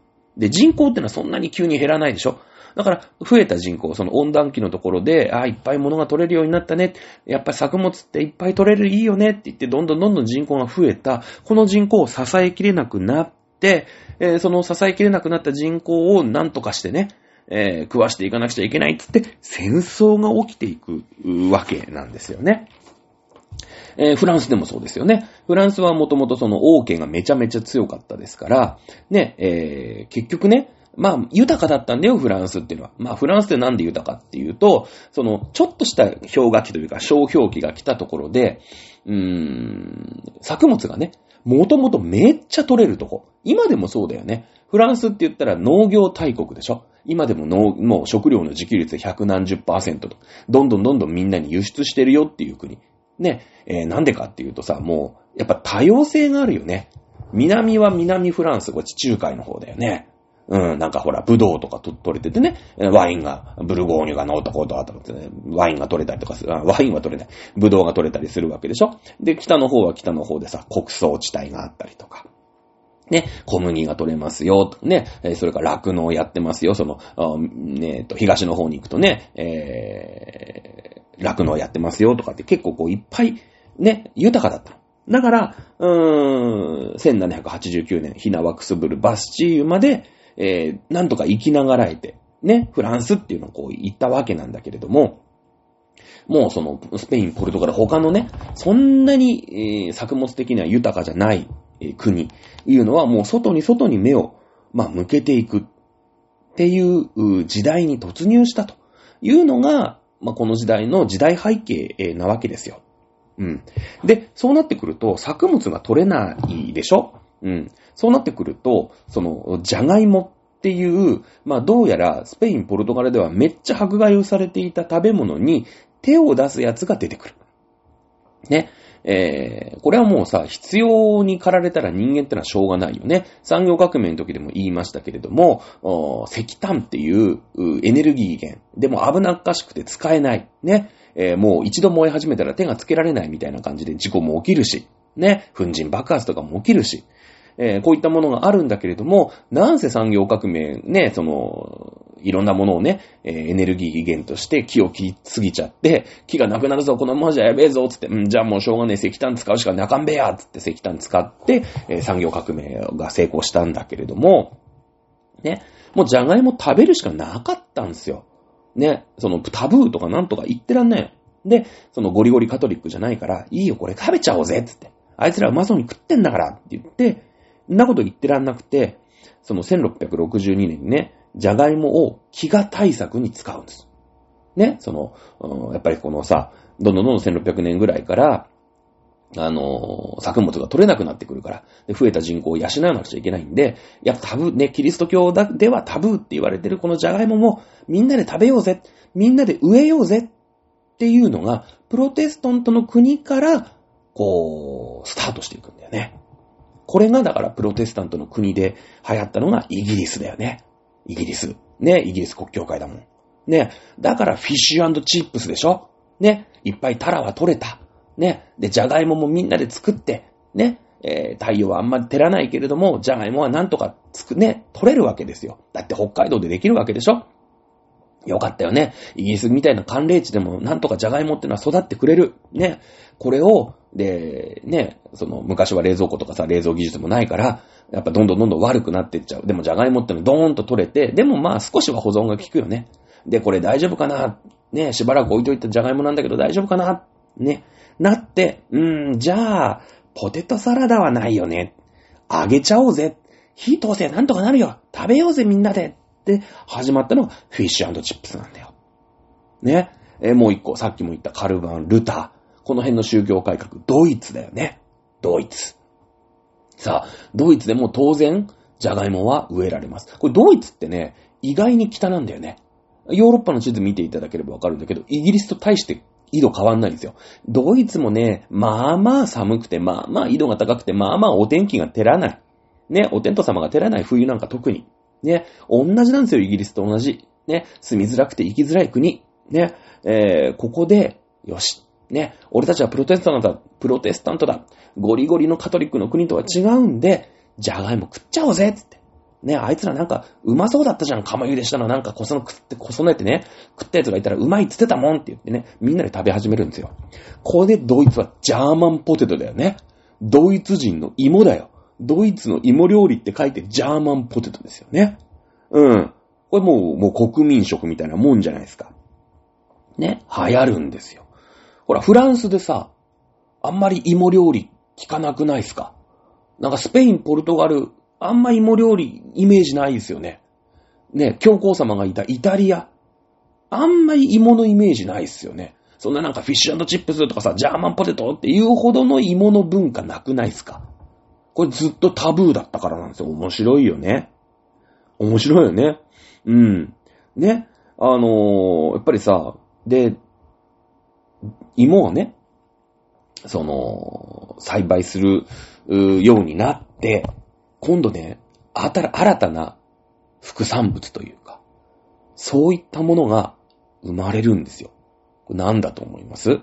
で、人口ってのはそんなに急に減らないでしょだから、増えた人口、その温暖期のところで、ああ、いっぱい物が取れるようになったね。やっぱり作物っていっぱい取れる、いいよねって言って、どんどんどんどん人口が増えた。この人口を支えきれなくなって、えー、その支えきれなくなった人口を何とかしてね、えー、食わしていかなくちゃいけないって言って、戦争が起きていくわけなんですよね。えー、フランスでもそうですよね。フランスはもともとその王家がめちゃめちゃ強かったですから、ね、えー、結局ね、まあ、豊かだったんだよ、フランスっていうのは。まあ、フランスってなんで豊かっていうと、その、ちょっとした氷河期というか、小氷期が来たところで、うーん、作物がね、もともとめっちゃ取れるとこ。今でもそうだよね。フランスって言ったら農業大国でしょ今でも農、もう食料の自給率100何十パーセントと。どんどんどんどんみんなに輸出してるよっていう国。ね、えー、なんでかっていうとさ、もう、やっぱ多様性があるよね。南は南フランス、こっち中海の方だよね。うん、なんかほら、ブドウとか取れててね、ワインが、ブルゴーニュがの男とかとって、ね、ワインが取れたりとかする、ワインは取れない、ブドウが取れたりするわけでしょで、北の方は北の方でさ、国葬地帯があったりとか。ね、小麦が取れますよ、ね、それから酪農やってますよ、その、ね、東の方に行くとね、えー、酪農やってますよとかって結構こういっぱい、ね、豊かだった。だから、うーん、1789年、ヒナワクスブル、バスチーユまで、えー、なんとか生きながらえて、ね、フランスっていうのをこう言ったわけなんだけれども、もうその、スペイン、ポルトガル、他のね、そんなに、えー、作物的には豊かじゃない、えー、国、いうのはもう外に外に目を、まあ、向けていくっていう時代に突入したというのが、まあ、この時代の時代背景なわけですよ。うん。で、そうなってくると、作物が取れないでしょ？うん。そうなってくると、その、じゃがいもっていう、まあどうやらスペイン、ポルトガルではめっちゃ迫害をされていた食べ物に手を出すやつが出てくる。ね。えー、これはもうさ、必要に駆られたら人間ってのはしょうがないよね。産業革命の時でも言いましたけれども、石炭っていうエネルギー源。でも危なっかしくて使えない。ね。えー、もう一度燃え始めたら手がつけられないみたいな感じで事故も起きるし。ね。粉塵爆発とかも起きるし。えー、こういったものがあるんだけれども、なんせ産業革命、ね、その、いろんなものをね、えー、エネルギー源として木を切りすぎちゃって、木がなくなるぞ、このままじゃやべえぞ、つって、うん、じゃあもうしょうがねえ、石炭使うしかなかんべや、つって石炭使って、えー、産業革命が成功したんだけれども、ね、もうじゃがいも食べるしかなかったんですよ。ね、そのタブーとかなんとか言ってらんない。で、そのゴリゴリカトリックじゃないから、いいよ、これ食べちゃおうぜ、つって。あいつらうまそうに食ってんだから、って言って、んなこと言ってらんなくて、その1662年にね、じゃがいもを飢餓対策に使うんです。ね、その、うん、やっぱりこのさ、どんどんどんどん1600年ぐらいから、あのー、作物が取れなくなってくるから、で増えた人口を養わなくちゃいけないんで、やっぱタブー、ね、キリスト教ではタブーって言われてるこのじゃがいもも、みんなで食べようぜ、みんなで植えようぜっていうのが、プロテスタントの国から、こう、スタートしていくんだよね。これがだからプロテスタントの国で流行ったのがイギリスだよね。イギリス。ね、イギリス国教会だもん。ね、だからフィッシュチップスでしょね、いっぱいタラは取れた。ね、で、ジャガイモもみんなで作って、ね、えー、太陽はあんまり照らないけれども、ジャガイモはなんとかつく、ね、取れるわけですよ。だって北海道でできるわけでしょよかったよね。イギリスみたいな寒冷地でもなんとかジャガイモってのは育ってくれる。ね。これを、で、ね、その、昔は冷蔵庫とかさ、冷蔵技術もないから、やっぱどんどんどんどん悪くなっていっちゃう。でも、じゃがいもってのドーンと取れて、でもまあ少しは保存が効くよね。で、これ大丈夫かな？ね、しばらく置いといたじゃがいもなんだけど大丈夫かな？ね、なって、うーん、じゃあ、ポテトサラダはないよね。あげちゃおうぜ。火通せなんとかなるよ。食べようぜみんなで。って始まったのがフィッシュチップスなんだよ。ね。えもう一個、さっきも言ったカルバン、ルター。この辺の宗教改革、ドイツだよね。ドイツ。さあ、ドイツでも当然、ジャガイモは植えられます。これドイツってね、意外に北なんだよね。ヨーロッパの地図見ていただければわかるんだけど、イギリスと大して緯度変わんないんですよ。ドイツもね、まあまあ寒くて、まあまあ緯度が高くて、まあまあお天気が照らない。ね、お天道様が照らない冬なんか特に。ね、同じなんですよ、イギリスと同じ。ね、住みづらくて生きづらい国。ね、えー、ここで、よし、ね、俺たちはプロテスタントだ、プロテスタントだ、ゴリゴリのカトリックの国とは違うんで、じゃがいも食っちゃおうぜ。つって。ね、あいつらなんか、うまそうだったじゃん、釜茹でしたの。なんかこその食って、こそねてね、食ったやつがいたらうまいっつってたもんって言ってね、みんなで食べ始めるんですよ。これでドイツはジャーマンポテトだよね。ドイツ人の芋だよ。ドイツの芋料理って書いてジャーマンポテトですよね。うん。これもう、もう国民食みたいなもんじゃないですか。ね、流行るんですよ。ほら、フランスでさ、あんまり芋料理聞かなくないっすか？なんかスペイン、ポルトガル、あんま芋料理イメージないですよね。ね、教皇様がいたイタリア。あんまり芋のイメージないっすよね。そんななんかフィッシュチップスとかさ、ジャーマンポテトっていうほどの芋の文化なくないっすか？これずっとタブーだったからなんですよ。面白いよね。面白いよね。うん。ね。あのー、やっぱりさ、で、芋をね、その、栽培するようになって、今度ね、新たな副産物というか、そういったものが生まれるんですよ。何だと思います？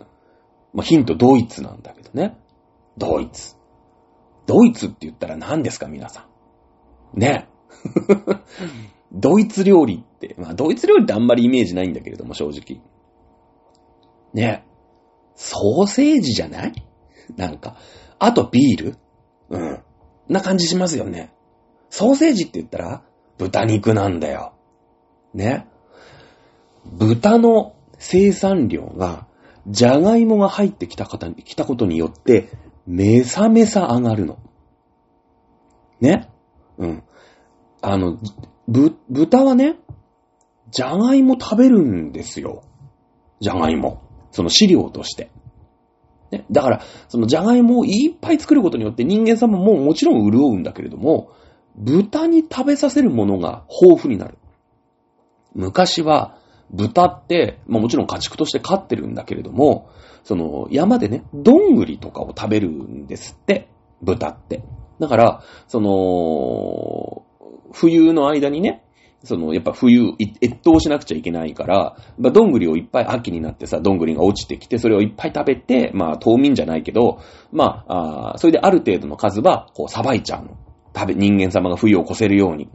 まあ、ヒントドイツなんだけどね。ドイツ。ドイツって言ったら何ですか皆さん。ね。ドイツ料理って、まあドイツ料理ってあんまりイメージないんだけれども、正直。ね。ソーセージじゃない？なんか。あとビール？うん。な感じしますよね。ソーセージって言ったら、豚肉なんだよ。ね。豚の生産量が、じゃがいもが入ってきた方に、来たことによって、めさめさ上がるの。ね？うん。あの、ぶ、豚はね、じゃがいも食べるんですよ。じゃがいも。その飼料として。ね？だから、そのじゃがいもをいっぱい作ることによって人間様ももちろん潤うんだけれども、豚に食べさせるものが豊富になる。昔は、豚って、まあもちろん家畜として飼ってるんだけれども、その山でね、どんぐりとかを食べるんですって、豚って。だから、その、冬の間にね、その、やっぱ冬、越冬しなくちゃいけないから、まあ、どんぐりをいっぱい秋になってさ、どんぐりが落ちてきて、それをいっぱい食べて、まあ、冬眠じゃないけど、まあ、あそれである程度の数は、こう、さばいちゃうの。食べ、人間様が冬を越せるように。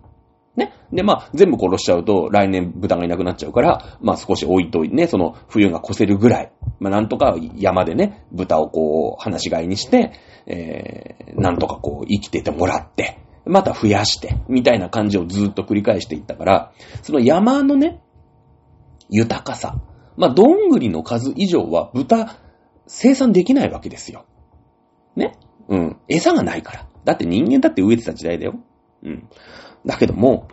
ね。で、まあ、全部殺しちゃうと、来年豚がいなくなっちゃうから、まあ、少し置いといてね、その、冬が越せるぐらい。まあ、なんとか山でね、豚をこう、放し飼いにして、えー、なんとかこう、生きててもらって、また増やして、みたいな感じをずっと繰り返していったから、その山のね、豊かさ。まあ、どんぐりの数以上は豚、生産できないわけですよ。ねうん。餌がないから。だって人間だって植えてた時代だよ。うん。だけども、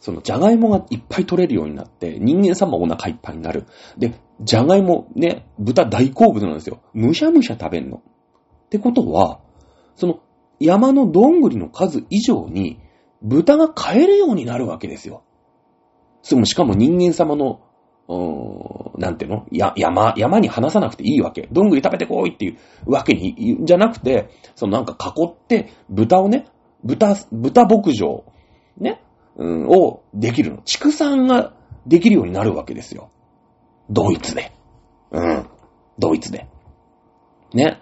その、じゃがいもがいっぱい取れるようになって、人間様お腹いっぱいになる。で、じゃがいも、ね、豚大好物なんですよ。むしゃむしゃ食べんの。ってことは、その、山のどんぐりの数以上に、豚が買えるようになるわけですよ。そもしかも人間様の、うーん、なんていうの？や、山、山に離さなくていいわけ。どんぐり食べてこいっていうわけに、じゃなくて、そのなんか囲って、豚をね、豚、豚牧場、ね、うん、をできるの。畜産ができるようになるわけですよ。ドイツで。うん。ドイツで。ね。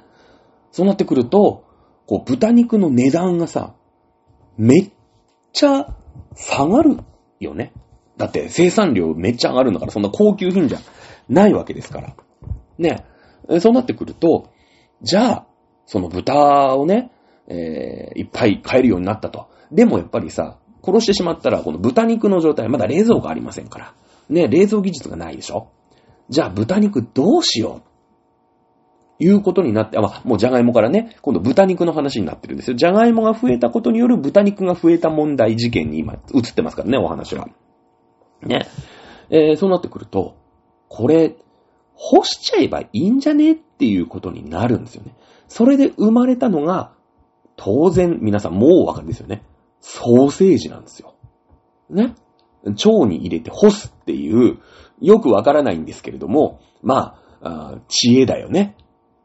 そうなってくると、こう、豚肉の値段がさ、めっちゃ下がるよね。だって生産量めっちゃ上がるんだから、そんな高級品じゃないわけですから。ね。そうなってくると、じゃあ、その豚をね、えー、いっぱい買えるようになったと。でもやっぱりさ、殺してしまったら、この豚肉の状態、まだ冷蔵庫ありませんから。ね、冷蔵技術がないでしょ？じゃあ豚肉どうしよう？いうことになって、あ、まあ、もうじゃがいもからね、今度豚肉の話になってるんですよ。じゃがいもが増えたことによる豚肉が増えた問題事件に今映ってますからね、お話は。ね。えー、そうなってくると、これ、干しちゃえばいいんじゃね？っていうことになるんですよね。それで生まれたのが、当然、皆さんもうお分かりですよね。ソーセージなんですよ。ね。腸に入れて干すっていう、よくわからないんですけれども、まあ、あ知恵だよね。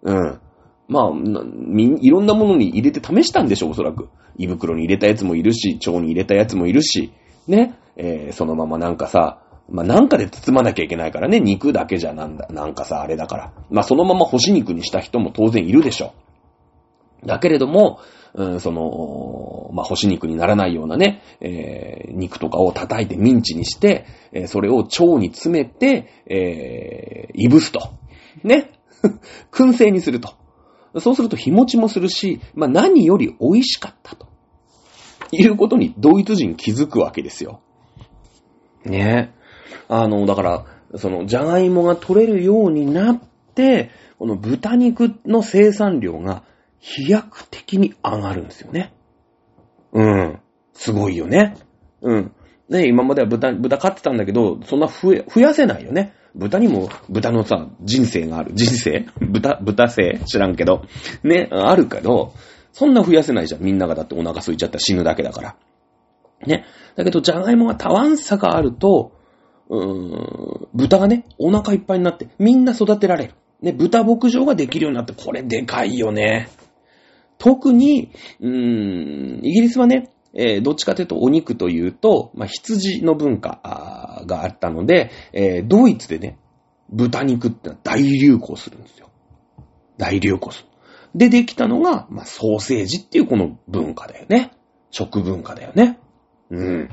うん。まあ、いろんなものに入れて試したんでしょう、おそらく。胃袋に入れたやつもいるし、腸に入れたやつもいるし、ね。えー、そのままなんかさ、まあ、なんかで包まなきゃいけないからね、肉だけじゃなんだ、なんかさ、あれだから。まあ、そのまま干し肉にした人も当然いるでしょう。だけれども、うん、その、まあ、干し肉にならないようなね、えー、肉とかを叩いてミンチにして、えー、それを腸に詰めて、えー、いぶすと。ね。燻製にすると。そうすると日持ちもするし、まあ、何より美味しかったと。いうことにドイツ人気づくわけですよ。ねあの、だから、その、じゃがいもが取れるようになって、この豚肉の生産量が飛躍的に上がるんですよね。うん。すごいよね。うん。ね、今までは豚、豚飼ってたんだけど、そんな増え、増やせないよね。豚にも、豚のさ、人生がある。人生？豚、豚生知らんけど。ね、あるけど、そんな増やせないじゃん。みんながだってお腹空いちゃったら死ぬだけだから。ね。だけど、じゃがいもがたわんさがあると、うーん、豚がね、お腹いっぱいになって、みんな育てられる。ね、豚牧場ができるようになって、これでかいよね。特に、うーん、イギリスはね、えー、どっちかというとお肉というと、まあ、羊の文化があったので、えー、ドイツでね、豚肉ってのは大流行するんですよ。大流行する。で、できたのが、まあ、ソーセージっていうこの文化だよね。食文化だよね。うん。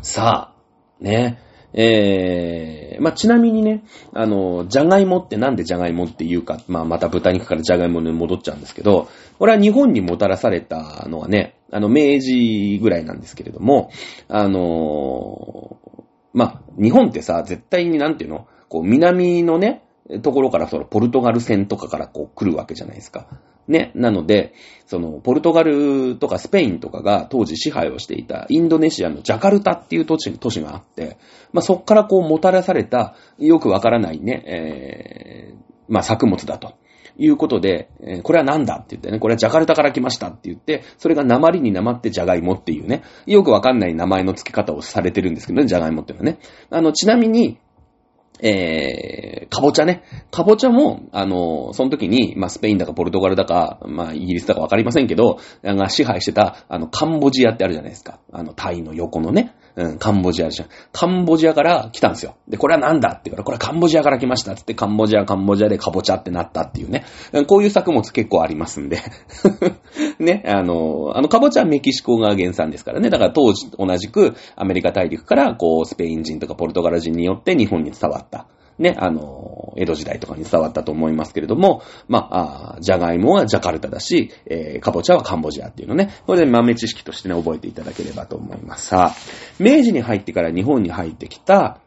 さあ、ね。えー、まあ、ちなみにね、あの、じゃがいもってなんでじゃがいもって言うか、まあ、また豚肉からじゃがいもに戻っちゃうんですけど、これは日本にもたらされたのはね、あの、明治ぐらいなんですけれども、あのまあ、日本ってさ、絶対になんていうのこう、南のね、ところからそのポルトガル戦とかからこう来るわけじゃないですか。ね。なので、その、ポルトガルとかスペインとかが当時支配をしていたインドネシアのジャカルタっていう都市都市があって、まあ、そっからこうもたらされたよくわからないね、えー、まあ、作物だと。いうことで、えーこれは何だって言ってね、これはジャカルタから来ましたって言って、それが鉛に鉛ってジャガイモっていうね、よくわかんない名前の付け方をされてるんですけどね、ジャガイモっていうのはね。あの、ちなみに、えー、かぼちゃね。かぼちゃも、あの、その時に、まあ、スペインだかポルトガルだか、まあ、イギリスだかわかりませんけど、が支配してた、あの、カンボジアってあるじゃないですか。あの、タイの横のね。うん、カンボジアじゃん。カンボジアから来たんですよ。で、これはなんだって言うから、これはカンボジアから来ましたっつって、カンボジア、カンボジアでカボチャってなったっていうね。こういう作物結構ありますんで。ね、あの、あの、カボチャはメキシコが原産ですからね。だから当時同じくアメリカ大陸から、こう、スペイン人とかポルトガル人によって日本に伝わった。ね、あの、江戸時代とかに伝わったと思いますけれども、まあ、あージャガイモはジャカルタだし、えー、かぼちゃはカンボジアっていうのね、これで豆知識としてね、覚えていただければと思います。さあ、明治に入ってから日本に入ってきた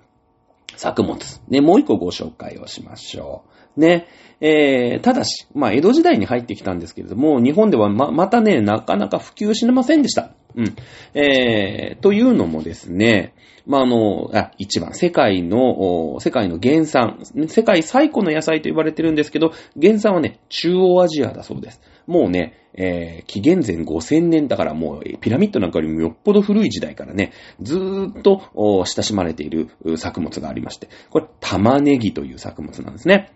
作物。ね、もう一個ご紹介をしましょう。ね、えー、ただし、まあ、江戸時代に入ってきたんですけれども、日本ではま、またね、なかなか普及しませんでした。うん。えー、というのもですね、まあ、あの、あ、一番、世界の、世界の原産、世界最古の野菜と言われてるんですけど、原産はね、中央アジアだそうです。もうね、えー、紀元前5000年だからもう、ピラミッドなんかよりもよっぽど古い時代からね、ずーっと親しまれている作物がありまして、これ、玉ねぎという作物なんですね。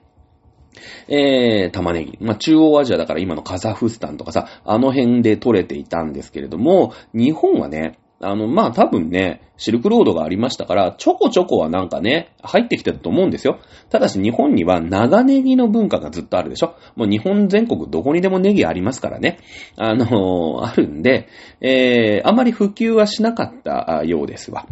えー、玉ねぎ。まあ、中央アジアだから今のカザフスタンとかさ、あの辺で取れていたんですけれども、日本はね、あの、まあ、多分ね、シルクロードがありましたから、ちょこちょこはなんかね、入ってきてたと思うんですよ。ただし日本には長ネギの文化がずっとあるでしょ。もう日本全国どこにでもネギありますからね。あのあるんで、えー、あまり普及はしなかったようですわ。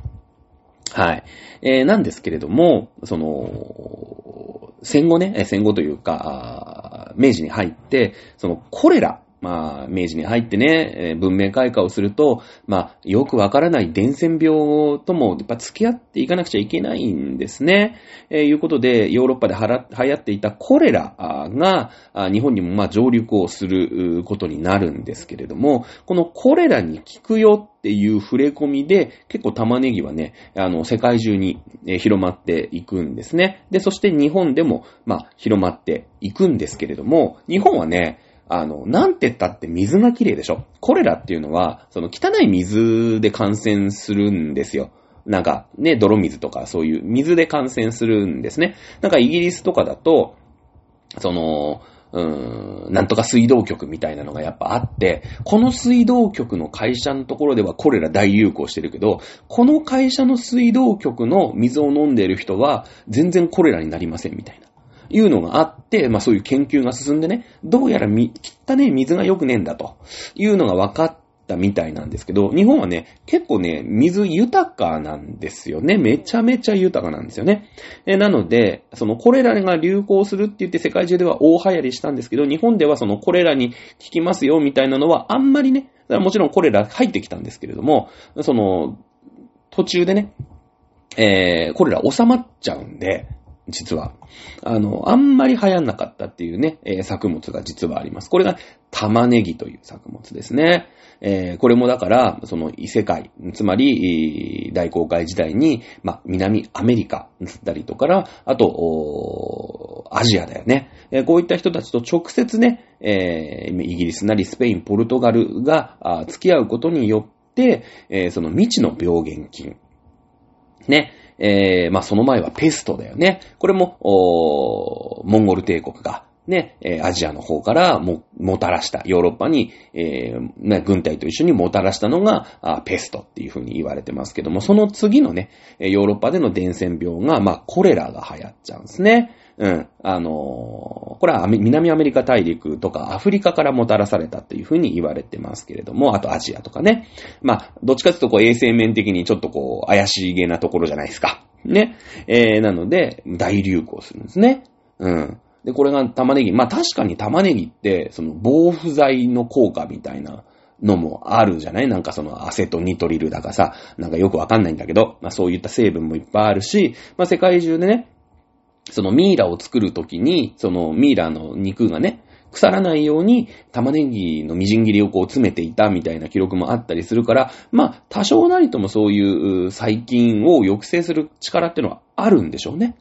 はい。えー、なんですけれども、その、戦後ね、戦後というか、明治に入って、そのコレラ、まあ、明治に入ってね、えー文明開化をすると、まあ、よくわからない伝染病とも、やっぱ付き合っていかなくちゃいけないんですね。えーいうことで、ヨーロッパで流行っていたコレラが、日本にもまあ上陸をすることになるんですけれども、このコレラに効くよっていう触れ込みで、結構玉ねぎはね、あの、世界中に広まっていくんですね。で、そして日本でも、まあ、広まっていくんですけれども、日本はね、あの、なんて言ったって水が綺麗でしょ？コレラっていうのは、その汚い水で感染するんですよ。なんか、ね、泥水とかそういう水で感染するんですね。なんかイギリスとかだと、その、うーん、なんとか水道局みたいなのがやっぱあって、この水道局の会社のところではコレラ大流行してるけど、この会社の水道局の水を飲んでる人は全然コレラになりませんみたいな。いうのがあって、まあそういう研究が進んでね、どうやらみ、汚ね水が良くねえんだというのが分かったみたいなんですけど、日本はね、結構ね、水豊かなんですよね。めちゃめちゃ豊かなんですよね。えなので、そのコレラが流行するって言って世界中では大流行りしたんですけど、日本ではそのコレラに効きますよみたいなのはあんまりね、もちろんコレラ入ってきたんですけれども、その、途中でね、えー、コレラ収まっちゃうんで、実は。あの、あんまり流行んなかったっていうね、えー作物が実はあります。これが玉ねぎという作物ですね。えーこれもだから、その異世界、つまり、大航海時代に、まあ、南アメリカだったりとか、あと、アジアだよね。えーこういった人たちと直接ね、えーイギリスなりスペイン、ポルトガルが付き合うことによって、えーその未知の病原菌、ね。えー、まあその前はペストだよね。これも、おモンゴル帝国がね、え、アジアの方からも、もたらした、ヨーロッパに、えー、ね、軍隊と一緒にもたらしたのが、あペストっていうふうに言われてますけども、その次のね、ヨーロッパでの伝染病が、まあ、コレラが流行っちゃうんですね。うん。あのー、これは南アメリカ大陸とかアフリカからもたらされたっていうふうに言われてますけれども、あとアジアとかね。まあ、どっちかというとこう衛生面的にちょっとこう怪しげなところじゃないですか。ね。えー、なので、大流行するんですね。うん。で、これが玉ねぎ。まあ確かに玉ねぎって、その防腐剤の効果みたいなのもあるじゃない？なんかそのアセトニトリルだかさ、なんかよくわかんないんだけど、まあそういった成分もいっぱいあるし、まあ世界中でね、そのミイラを作るときに、そのミイラの肉がね、腐らないように玉ねぎのみじん切りをこう詰めていたみたいな記録もあったりするから、まあ多少なりともそういう細菌を抑制する力ってのはあるんでしょうね。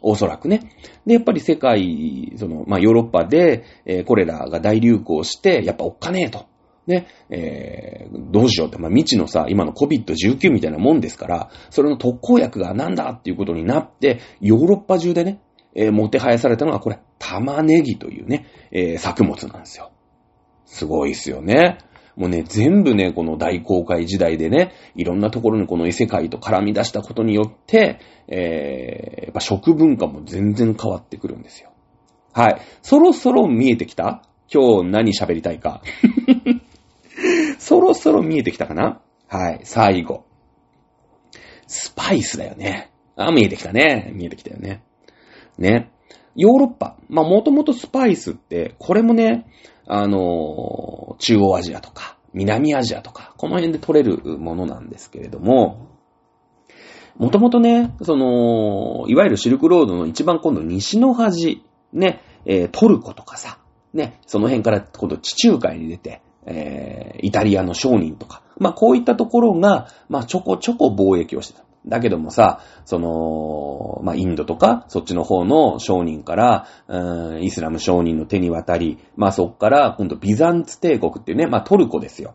おそらくね。で、やっぱり世界、その、まあヨーロッパで、えー、コレラが大流行して、やっぱおっかねえと。ね、えー、どうしようって、まあ、未知のさ、今の COVID-19 みたいなもんですから、それの特効薬がなんだっていうことになって、ヨーロッパ中でね、えー、もてはやされたのがこれ、玉ねぎというね、えー、作物なんですよ。すごいっすよね。もうね、全部ね、この大航海時代でね、いろんなところにこの異世界と絡み出したことによって、えー、やっぱ食文化も全然変わってくるんですよ。はい。そろそろ見えてきた？今日何喋りたいか。そろそろ見えてきたかな？はい、最後。スパイスだよね。あ、見えてきたね。見えてきたよね。ね。ヨーロッパ。まあ、もともとスパイスって、これもね、あのー、中央アジアとか、南アジアとか、この辺で取れるものなんですけれども、もともとね、その、いわゆるシルクロードの一番今度西の端、ね、えー、トルコとかさ、ね、その辺から今度地中海に出て、えー、イタリアの商人とか、まあこういったところが、まあちょこちょこ貿易をしてた。だけどもさ、その、まあ、インドとか、そっちの方の商人から、うん、イスラム商人の手に渡り、まあ、そっから、今度ビザンツ帝国っていうね、まあ、トルコですよ。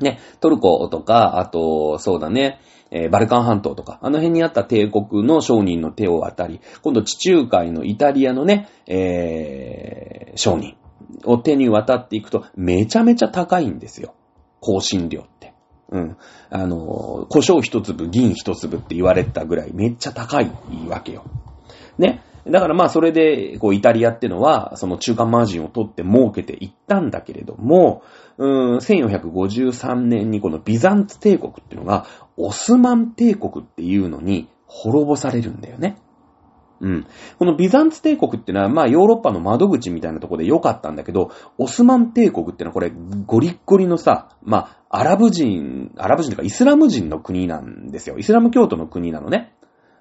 ね、トルコとか、あと、そうだね、えー、バルカン半島とか、あの辺にあった帝国の商人の手を渡り、今度地中海のイタリアのね、えー、商人を手に渡っていくと、めちゃめちゃ高いんですよ。香辛料って。うん。あの、胡椒一粒、銀一粒って言われたぐらいめっちゃ高いわけよ。ね。だからまあそれで、こうイタリアってのは、その中間マージンを取って儲けていったんだけれども、うん、1453年にこのビザンツ帝国っていうのが、オスマン帝国っていうのに滅ぼされるんだよね。うん。このビザンツ帝国ってのは、まあヨーロッパの窓口みたいなとこで良かったんだけど、オスマン帝国ってのはこれゴリッゴリのさ、まあアラブ人、アラブ人というかイスラム人の国なんですよ。イスラム教徒の国なのね。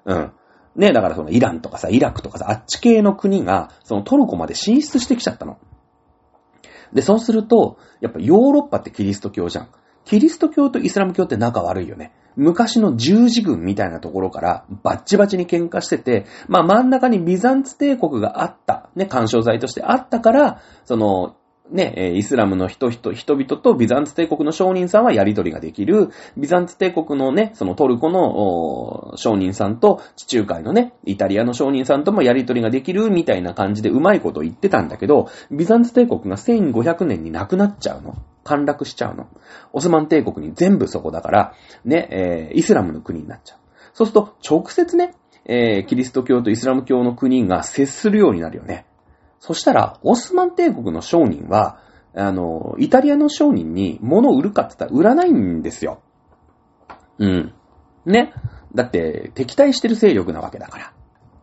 うん。ね、だからそのイランとかさ、イラクとかさ、あっち系の国が、そのトルコまで進出してきちゃったの。で、そうすると、やっぱヨーロッパってキリスト教じゃん。キリスト教とイスラム教って仲悪いよね。昔の十字軍みたいなところからバッチバチに喧嘩してて、まあ真ん中にビザンツ帝国があった、ね、干渉剤としてあったから、その、ね、イスラムの人々、人々とビザンツ帝国の商人さんはやりとりができる。ビザンツ帝国のね、そのトルコの商人さんと地中海のね、イタリアの商人さんともやりとりができるみたいな感じでうまいこと言ってたんだけど、ビザンツ帝国が1500年になくなっちゃうの。陥落しちゃうの。オスマン帝国に全部そこだから、ね、えー、イスラムの国になっちゃう。そうすると、直接ね、えー、キリスト教とイスラム教の国が接するようになるよね。そしたら、オスマン帝国の商人は、あの、イタリアの商人に物を売るかって言ったら売らないんですよ。うん。ね。だって、敵対してる勢力なわけだから。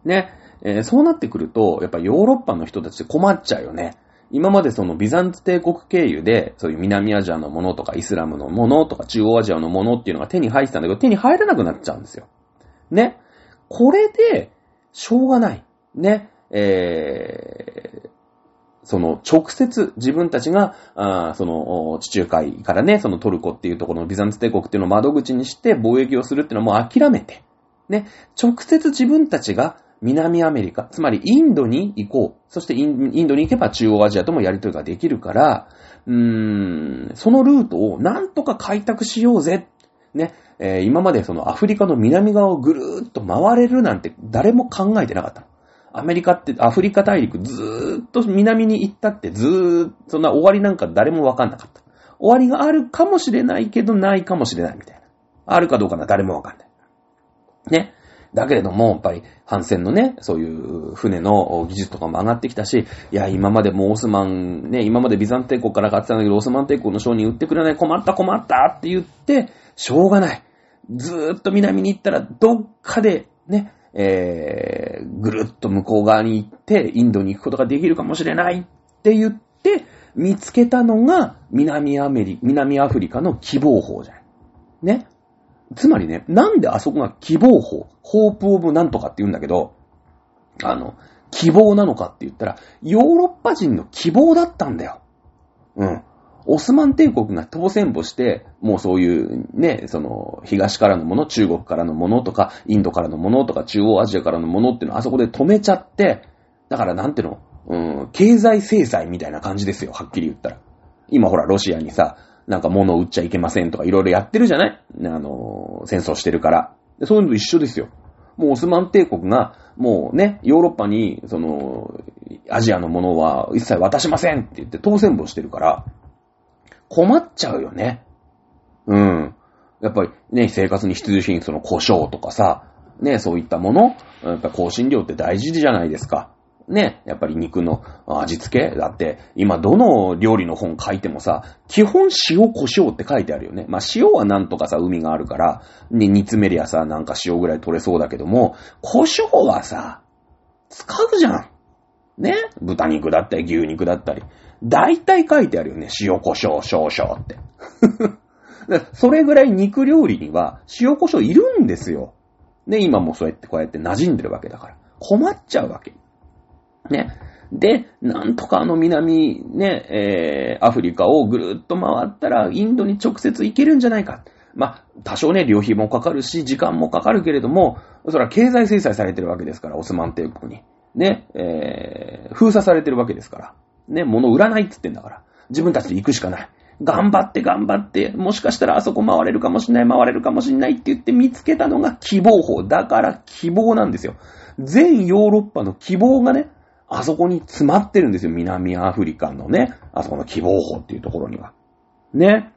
ね。えー、そうなってくると、やっぱヨーロッパの人たちって困っちゃうよね。今までそのビザンツ帝国経由で、そういう南アジアのものとかイスラムのものとか中央アジアのものっていうのが手に入ってたんだけど、手に入らなくなっちゃうんですよ。ね。これで、しょうがない。ね。えー、その直接自分たちが、あその地中海からね、そのトルコっていうところのビザンツ帝国っていうのを窓口にして貿易をするっていうのはもう諦めて、ね、直接自分たちが南アメリカ、つまりインドに行こう。そしてインドに行けば中央アジアともやりとりができるから、うーん、そのルートをなんとか開拓しようぜ。ね、えー、今までそのアフリカの南側をぐるーっと回れるなんて誰も考えてなかったの。アメリカって、アフリカ大陸ずーっと南に行ったってずーっと、そんな終わりなんか誰もわかんなかった。終わりがあるかもしれないけど、ないかもしれないみたいな。あるかどうかな誰もわかんない。ね。だけれども、やっぱり、反戦のね、そういう船の技術とかも上がってきたし、いや、今までもオスマン、ね、今までビザン帝国から買ってたんだけど、オスマン帝国の商人売ってくれない、困った困ったって言って、しょうがない。ずーっと南に行ったら、どっかで、ね、えー、ぐるっと向こう側に行って、インドに行くことができるかもしれないって言って、見つけたのが、南アメリ、南アフリカの希望法じゃない。ね。つまりね、なんであそこが希望法、ホープオブなんとかって言うんだけど、あの、希望なのかって言ったら、ヨーロッパ人の希望だったんだよ。うん。オスマン帝国が当選簿して、もうそういうね、その、東からのもの、中国からのものとか、インドからのものとか、中央アジアからのものっていうのはあそこで止めちゃって、だからなんていうの、うん、経済制裁みたいな感じですよ、はっきり言ったら。今ほら、ロシアにさ、なんか物を売っちゃいけませんとかいろいろやってるじゃない？あの、戦争してるから。そういうのと一緒ですよ。もうオスマン帝国が、もうね、ヨーロッパに、その、アジアのものは一切渡しませんって言って当選簿してるから、困っちゃうよね。うん。やっぱりね、生活に必需品、その胡椒とかさ、ね、そういったもの、やっぱ香辛料って大事じゃないですか。ね、やっぱり肉の味付けだって、今どの料理の本書いてもさ、基本塩胡椒って書いてあるよね。まあ塩はなんとかさ、海があるから、ね、煮詰めりゃさ、なんか塩ぐらい取れそうだけども、胡椒はさ、使うじゃん。ね豚肉だったり牛肉だったり。大体書いてあるよね。塩胡椒少々って。それぐらい肉料理には塩胡椒いるんですよ。ね、今もそうやってこうやって馴染んでるわけだから。困っちゃうわけ。ね。で、なんとかあの南、ね、えー、アフリカをぐるっと回ったら、インドに直接行けるんじゃないか。まあ、多少ね、旅費もかかるし、時間もかかるけれども、それは経済制裁されてるわけですから、オスマン帝国に。ね、えー、封鎖されてるわけですから。ね、物売らないって言ってんだから。自分たちで行くしかない。頑張って頑張って、もしかしたらあそこ回れるかもしんない、回れるかもしんないって言って見つけたのが希望法。だから希望なんですよ。全ヨーロッパの希望がね、あそこに詰まってるんですよ。南アフリカのね、あそこの希望法っていうところには。ね。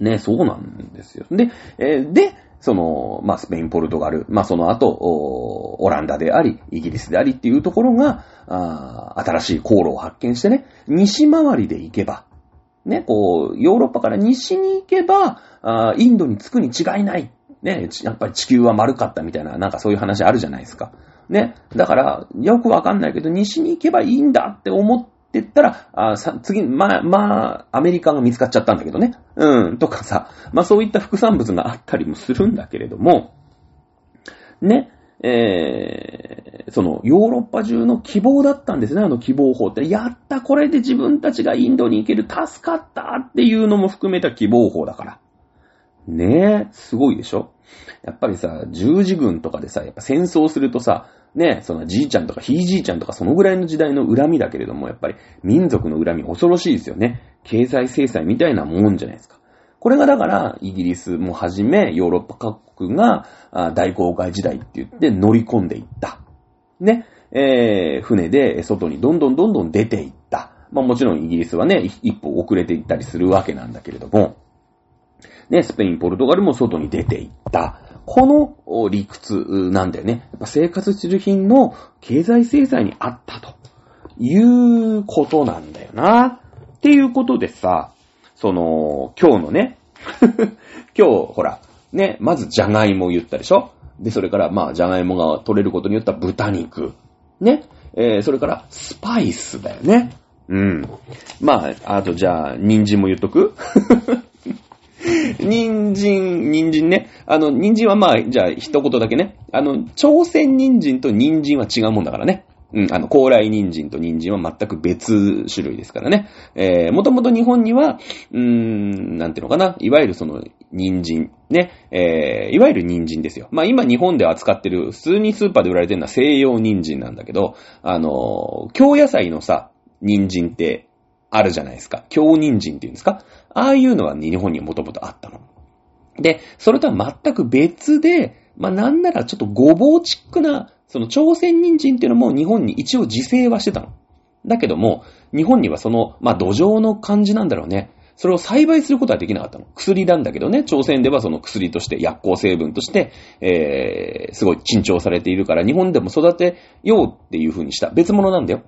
ね、そうなんですよ。で、えー、で、その、まあ、スペイン、ポルトガル、まあ、その後、オランダであり、イギリスでありっていうところが、あ新しい航路を発見してね、西回りで行けば、ね、こう、ヨーロッパから西に行けば、あインドに着くに違いない。ね、やっぱり地球は丸かったみたいな、なんかそういう話あるじゃないですか。ね。だから、よくわかんないけど、西に行けばいいんだって思ってったら、あさ次、まあ、まあ、アメリカが見つかっちゃったんだけどね。うん、とかさ、まあそういった副産物があったりもするんだけれども、ね、えー、その、ヨーロッパ中の希望だったんですね、あの希望法って。やった、これで自分たちがインドに行ける、助かったっていうのも含めた希望法だから。ねえ、すごいでしょ？やっぱりさ、十字軍とかでさ、やっぱ戦争するとさ、ね、そのじいちゃんとかひいじいちゃんとかそのぐらいの時代の恨みだけれども、やっぱり民族の恨み恐ろしいですよね。経済制裁みたいなもんじゃないですか。これがだから、イギリスもはじめ、ヨーロッパ各国が大航海時代って言って乗り込んでいった。ね、えー、船で外にどんどんどんどん出ていった。まあもちろんイギリスはね、一歩遅れていったりするわけなんだけれども、ね、スペイン、ポルトガルも外に出ていった。この理屈なんだよね。やっぱ生活必需品の経済制裁にあったということなんだよな。っていうことでさ、その、今日のね、今日、ほら、ね、まずじゃがいも言ったでしょで、それから、まあ、じゃがいもが取れることによった豚肉。ね。えー、それから、スパイスだよね。うん。まあ、あとじゃあ、人参も言っとく？人参、人参ね。あの、人参はまあ、じゃあ一言だけね。あの、朝鮮人参と人参は違うもんだからね。うん、あの、高麗人参と人参は全く別種類ですからね。えー、もともと日本には、うーん、なんていうのかな。いわゆるその、人参。ね。えー、いわゆる人参ですよ。まあ今日本で扱ってる、普通にスーパーで売られてるのは西洋人参なんだけど、あの、京野菜のさ、人参ってあるじゃないですか。京人参っていうんですかああいうのは日本にもともとあったの。で、それとは全く別で、まあ、なんならちょっとごぼうチックなその朝鮮人参っていうのも日本に一応自生はしてたの。だけども、日本にはその、まあ、土壌の感じなんだろうね。それを栽培することはできなかったの。薬なんだけどね、朝鮮ではその薬として、薬効成分として、えー、すごい珍重されているから、日本でも育てようっていう風にした。別物なんだよ。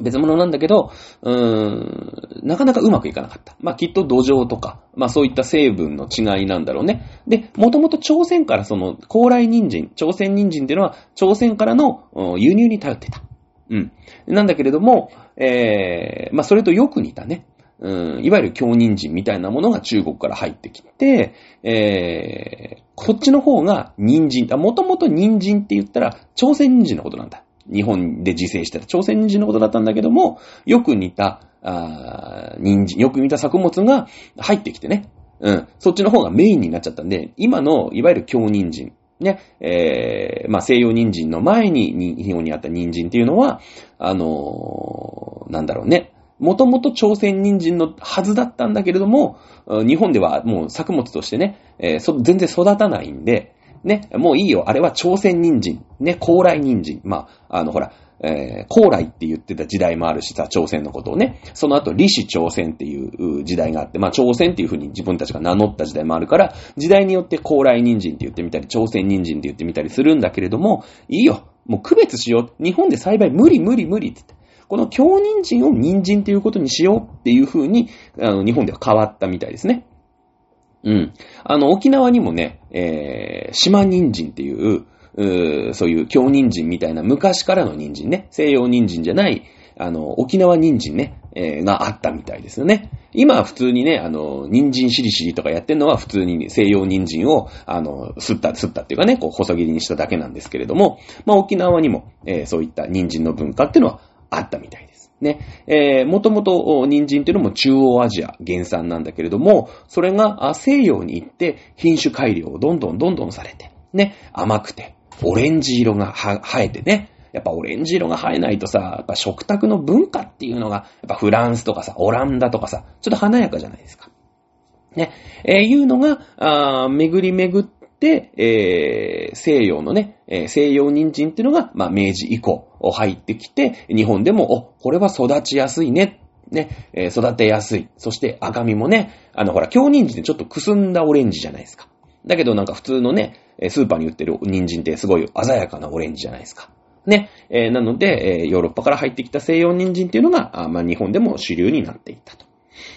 別物なんだけど、うーん、なかなかうまくいかなかった。まあ、きっと土壌とか、まあ、そういった成分の違いなんだろうね。で、もともと朝鮮からその、高麗人参、朝鮮人参っていうのは、朝鮮からの輸入に頼ってた。うん。なんだけれども、えー、まあ、それとよく似たね。うん、いわゆる京人参みたいなものが中国から入ってきて、えー、こっちの方が人参、あもともと人参って言ったら朝鮮人参のことなんだ。日本で自生してた朝鮮人参のことだったんだけども、よく似た、あ人参、よく似た作物が入ってきてね。うん。そっちの方がメインになっちゃったんで、今の、いわゆる京人参。ね、えー、まあ、西洋人参の前に日本にあった人参っていうのは、あのー、なんだろうね。もともと朝鮮人参のはずだったんだけれども、日本ではもう作物としてね、えー、全然育たないんで、ね、もういいよ。あれは朝鮮人参。ね、高麗人参。まあ、あの、ほら、えー、高麗って言ってた時代もあるしさ、朝鮮のことをね。その後、李氏朝鮮っていう時代があって、まあ、朝鮮っていう風に自分たちが名乗った時代もあるから、時代によって高麗人参って言ってみたり、朝鮮人参って言ってみたりするんだけれども、いいよ。もう区別しよう。日本で栽培無理無理無理って。この京人参を人参っていうことにしようっていう風に、あの、日本では変わったみたいですね。うん。あの、沖縄にもね、えー、島人参っていう、うそういう京人参みたいな昔からの人参ね、西洋人参じゃない、あの、沖縄人参ね、えー、があったみたいですよね。今は普通にね、あの、人参しりしりとかやってんのは普通に西洋人参を、あの、すった、すったっていうかね、こう、細切りにしただけなんですけれども、まあ、沖縄にも、えー、そういった人参の文化っていうのはあったみたいです。ね、えー、もともと人参っていうのも中央アジア原産なんだけれども、それが西洋に行って品種改良をどんどんどんどんされて、ね、甘くて、オレンジ色が生えてね、やっぱオレンジ色が生えないとさ、やっぱ食卓の文化っていうのが、やっぱフランスとかさ、オランダとかさ、ちょっと華やかじゃないですか。ね、えー、いうのが、あ巡り巡って、えー、西洋のね、えー、西洋人参っていうのが、まあ、明治以降入ってきて、日本でも、お、これは育ちやすいね。ね、えー、育てやすい。そして赤身もね、あの、ほら、京人参ってちょっとくすんだオレンジじゃないですか。だけどなんか普通のね、スーパーに売ってる人参ってすごい鮮やかなオレンジじゃないですか。ね。えー、なので、えー、ヨーロッパから入ってきた西洋人参っていうのが、あまあ、日本でも主流になっていったと。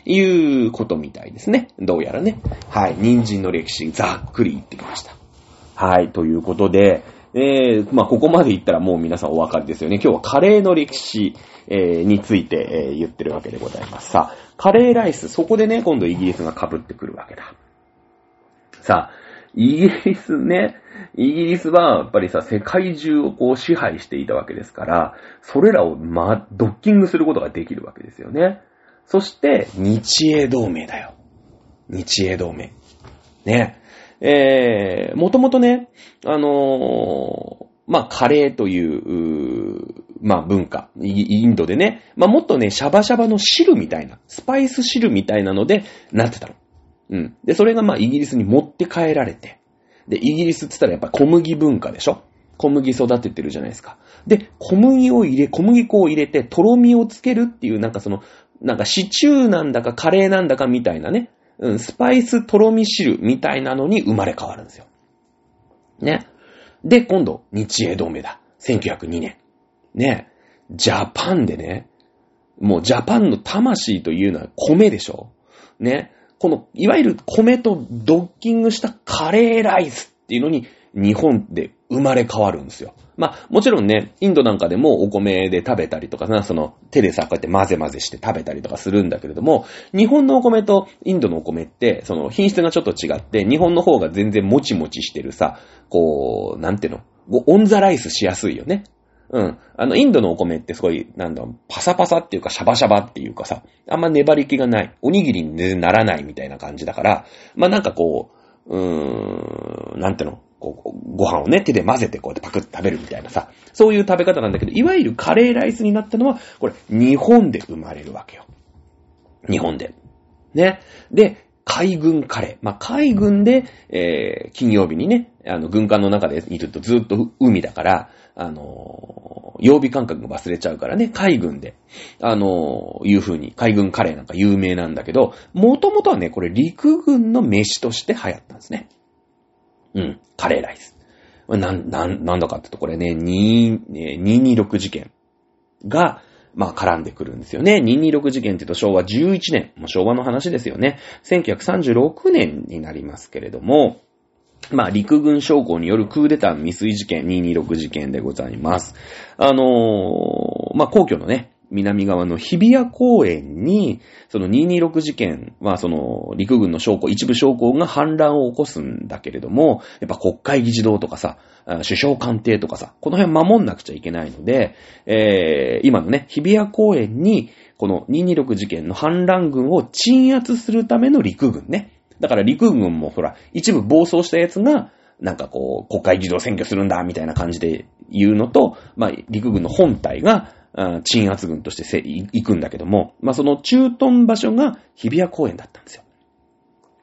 いうことみたいですね。どうやらね。はい。人参の歴史、ざっくり言ってきました。はい。ということで、えー、まあ、ここまで言ったらもう皆さんお分かりですよね。今日はカレーの歴史、えー、について、えー、言ってるわけでございます。さあ、カレーライス、そこでね、今度イギリスが被ってくるわけだ。さあ、イギリスね、イギリスはやっぱりさ、世界中をこう支配していたわけですから、それらをま、ドッキングすることができるわけですよね。そして、日英同盟だよ。日英同盟。ね。えー、もともとね、あのー、まあ、カレーという、うまあ、文化、インドでね、まあ、もっとね、シャバシャバの汁みたいな、スパイス汁みたいなので、なってたの。うん。で、それがま、イギリスに持って帰られて、で、イギリスって言ったらやっぱ小麦文化でしょ？小麦育ててるじゃないですか。で、小麦を入れ、小麦粉を入れて、とろみをつけるっていう、なんかその、なんかシチューなんだかカレーなんだかみたいなね、うん、スパイスとろみ汁みたいなのに生まれ変わるんですよ。ね。で、今度、日英同盟だ。1902年。ね。ジャパンでね、もうジャパンの魂というのは米でしょね。この、いわゆる米とドッキングしたカレーライスっていうのに日本で生まれ変わるんですよ。まあ、もちろんね、インドなんかでもお米で食べたりとかな、その手でさ、こうやって混ぜ混ぜして食べたりとかするんだけれども、日本のお米とインドのお米って、その品質がちょっと違って、日本の方が全然もちもちしてるさ、こう、なんていうの、オンザライスしやすいよね。うん。あの、インドのお米ってすごい、なんだろう、パサパサっていうか、シャバシャバっていうかさ、あんま粘り気がない。おにぎりにならないみたいな感じだから、まあなんかこう、うーん、なんていうの、こう、ご飯をね、手で混ぜてこうやってパクッと食べるみたいなさ、そういう食べ方なんだけど、いわゆるカレーライスになったのは、これ、日本で生まれるわけよ。日本で。ね。で、海軍カレー。まあ、海軍で、えー、金曜日にね、あの、軍艦の中でいるとずっと海だから、あのー、曜日感覚が忘れちゃうからね、海軍で、あのー、いう風に、海軍カレーなんか有名なんだけど、もともとはね、これ陸軍の飯として流行ったんですね。うん、カレーライス。なん、な、なんだかってと、これね、2、226事件が、まあ絡んでくるんですよね。226事件って言うと昭和11年。もう昭和の話ですよね。1936年になりますけれども、まあ、陸軍将校によるクーデター未遂事件、226事件でございます。あのー、まあ、皇居のね、南側の日比谷公園に、その226事件は、その陸軍の将校、一部将校が反乱を起こすんだけれども、やっぱ国会議事堂とかさ、首相官邸とかさ、この辺守んなくちゃいけないので、えー、今のね、日比谷公園に、この226事件の反乱軍を鎮圧するための陸軍ね。だから陸軍もほら、一部暴走したやつが、なんかこう、国会議事堂占拠するんだ、みたいな感じで言うのと、まあ、陸軍の本体が、鎮圧軍として行くんだけども、まあ、その駐屯場所が日比谷公園だったんですよ。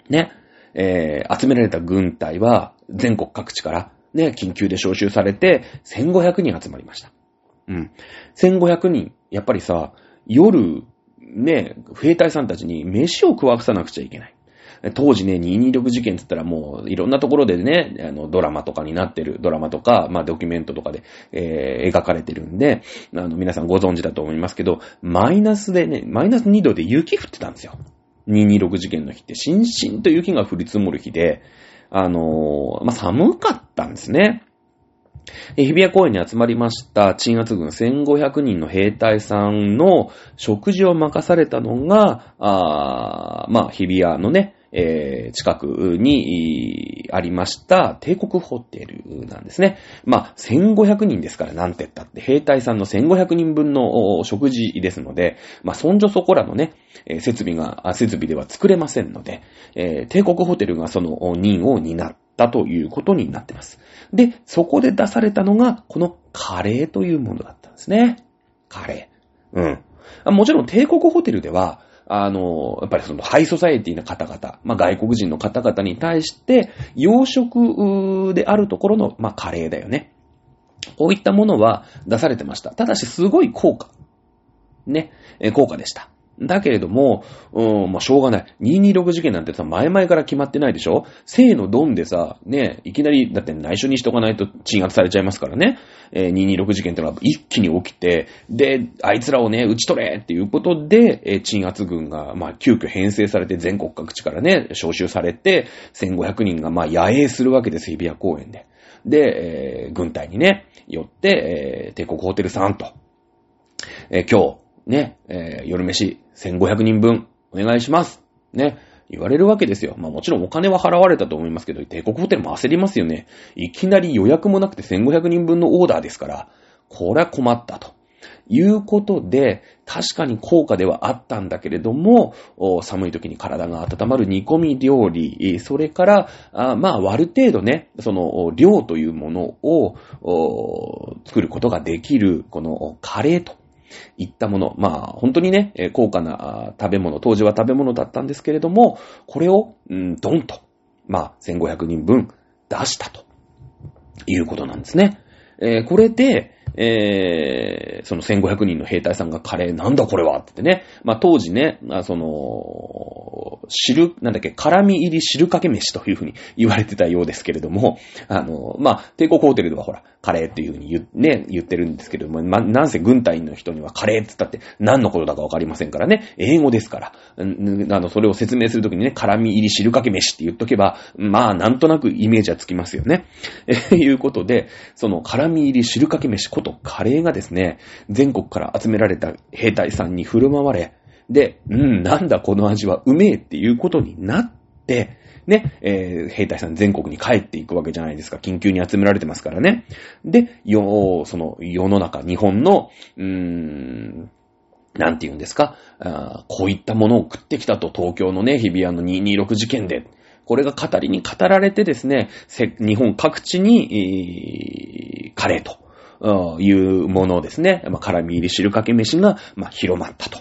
ね。えー、集められた軍隊は全国各地からね、緊急で招集されて1500人集まりました。うん。1500人、やっぱりさ、夜、ね、兵隊さんたちに飯を食わさなくちゃいけない。当時ね、226事件って言ったらもういろんなところでね、あの、ドラマとかになってる、ドラマとか、まあ、ドキュメントとかで、えー、描かれてるんで、あの、皆さんご存知だと思いますけど、マイナスでね、マイナス2度で雪降ってたんですよ。226事件の日って、しんしんと雪が降り積もる日で、あのー、まあ、寒かったんですね。日比谷公園に集まりました鎮圧軍1500人の兵隊さんの食事を任されたのが、あまあ、日比谷のね、えー、近くにありました帝国ホテルなんですね。まあ、1500人ですからなんて言ったって、兵隊さんの1500人分の食事ですので、まあ、そんじょそこらのね、設備が、設備では作れませんので、えー、帝国ホテルがその任を担ったということになってます。で、そこで出されたのが、このカレーというものだったんですね。カレー。うん。もちろん帝国ホテルでは、あの、やっぱりそのハイソサエティな方々、まあ外国人の方々に対して、洋食であるところの、まあカレーだよね。こういったものは出されてました。ただしすごい効果。ね、効果でした。だけれども、うん、まあ、しょうがない。226事件なんてさ、前々から決まってないでしょ？正のドンでさ、ね、いきなり、だって内緒にしとかないと鎮圧されちゃいますからね。えー、226事件ってのは一気に起きて、で、あいつらをね、撃ち取れっていうことで、えー、鎮圧軍が、まあ、急遽編成されて全国各地からね、招集されて、1500人が、まあ、野営するわけです、日比谷公園で。で、えー、軍隊にね、よって、えー、帝国ホテルさんと、えー、今日、ね、えー、夜飯1500人分お願いします。ね、言われるわけですよ。まあもちろんお金は払われたと思いますけど、帝国ホテルも焦りますよね。いきなり予約もなくて1500人分のオーダーですから、これは困ったと。いうことで、確かに高価ではあったんだけれども、寒い時に体が温まる煮込み料理、それから、あまあ、ある程度ね、その、量というものを、作ることができる、この、カレーといったもの。まあ、本当にね、高価な食べ物、当時は食べ物だったんですけれども、これを、うん、ドンと、まあ、1500人分出したということなんですね。えー、これで、えー、その1500人の兵隊さんがカレーなんだこれはってってね。まあ当時ね、まあその、汁、なんだっけ、辛味入り汁かけ飯というふうに言われてたようですけれども、あの、まあ帝国ホテルではほら、カレーっていうふうに言,、ね、言ってるんですけれども、まなんせ軍隊の人にはカレーって言ったって何のことだかわかりませんからね、英語ですから、あの、それを説明するときにね、辛味入り汁かけ飯って言っとけば、まあなんとなくイメージはつきますよね。えいうことで、その辛味入り汁かけ飯ことカレーがですね、全国から集められた兵隊さんに振る舞われ、で、うん、なんだこの味はうめえっていうことになって、ね、えー、兵隊さん全国に帰っていくわけじゃないですか。緊急に集められてますからね。で、よ、その世の中、日本の、うーん、なんて言うんですかあこういったものを食ってきたと、東京のね、日比谷の226事件で。これが語りに語られてですね、日本各地に、えー、カレーと。いうものですね。まあ、辛味入り汁かけ飯が、まあ、広まったと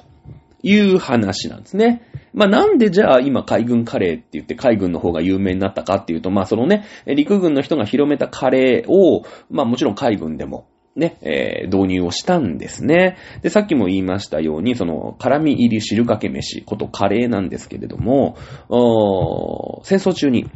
いう話なんですね。まあなんでじゃあ今海軍カレーって言って海軍の方が有名になったかっていうと、まあそのね、陸軍の人が広めたカレーを、まあもちろん海軍でも、ね、えー、導入をしたんですね。で、さっきも言いましたように、その、辛味入り汁かけ飯、ことカレーなんですけれども、戦争中に、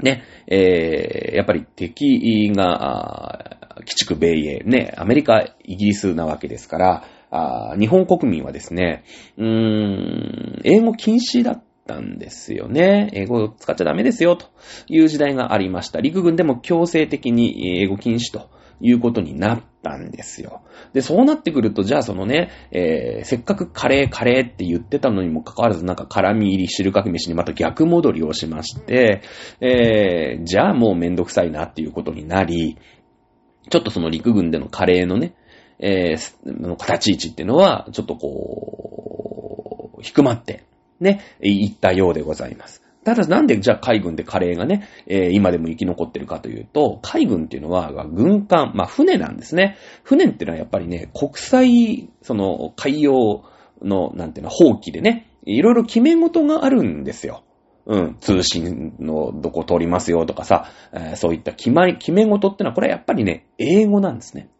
ね、えー、やっぱり敵が、鬼畜米英、ね、アメリカ、イギリスなわけですから、あ日本国民はですね、うーん、英語禁止だったんですよね。英語を使っちゃダメですよ、という時代がありました。陸軍でも強制的に英語禁止ということになったんですよ。で、そうなってくると、じゃあそのね、えー、せっかくカレーカレーって言ってたのにもかかわらず、なんか辛味入り汁かけ飯にまた逆戻りをしまして、えー、じゃあもうめんどくさいなっていうことになり、ちょっとその陸軍でのカレーのね、えー、の形位置っていうのは、ちょっとこう、低まって、ね、いったようでございます。ただなんでじゃあ海軍でカレーがね、えー、今でも生き残ってるかというと、海軍っていうのは軍艦、まあ船なんですね。船っていうのはやっぱりね、国際、その海洋の、なんていうの、放棄でね、いろいろ決め事があるんですよ。うん、通信のどこ通りますよとかさ、えー、そういった決まり、決め事ってのはこれはやっぱりね、英語なんですね。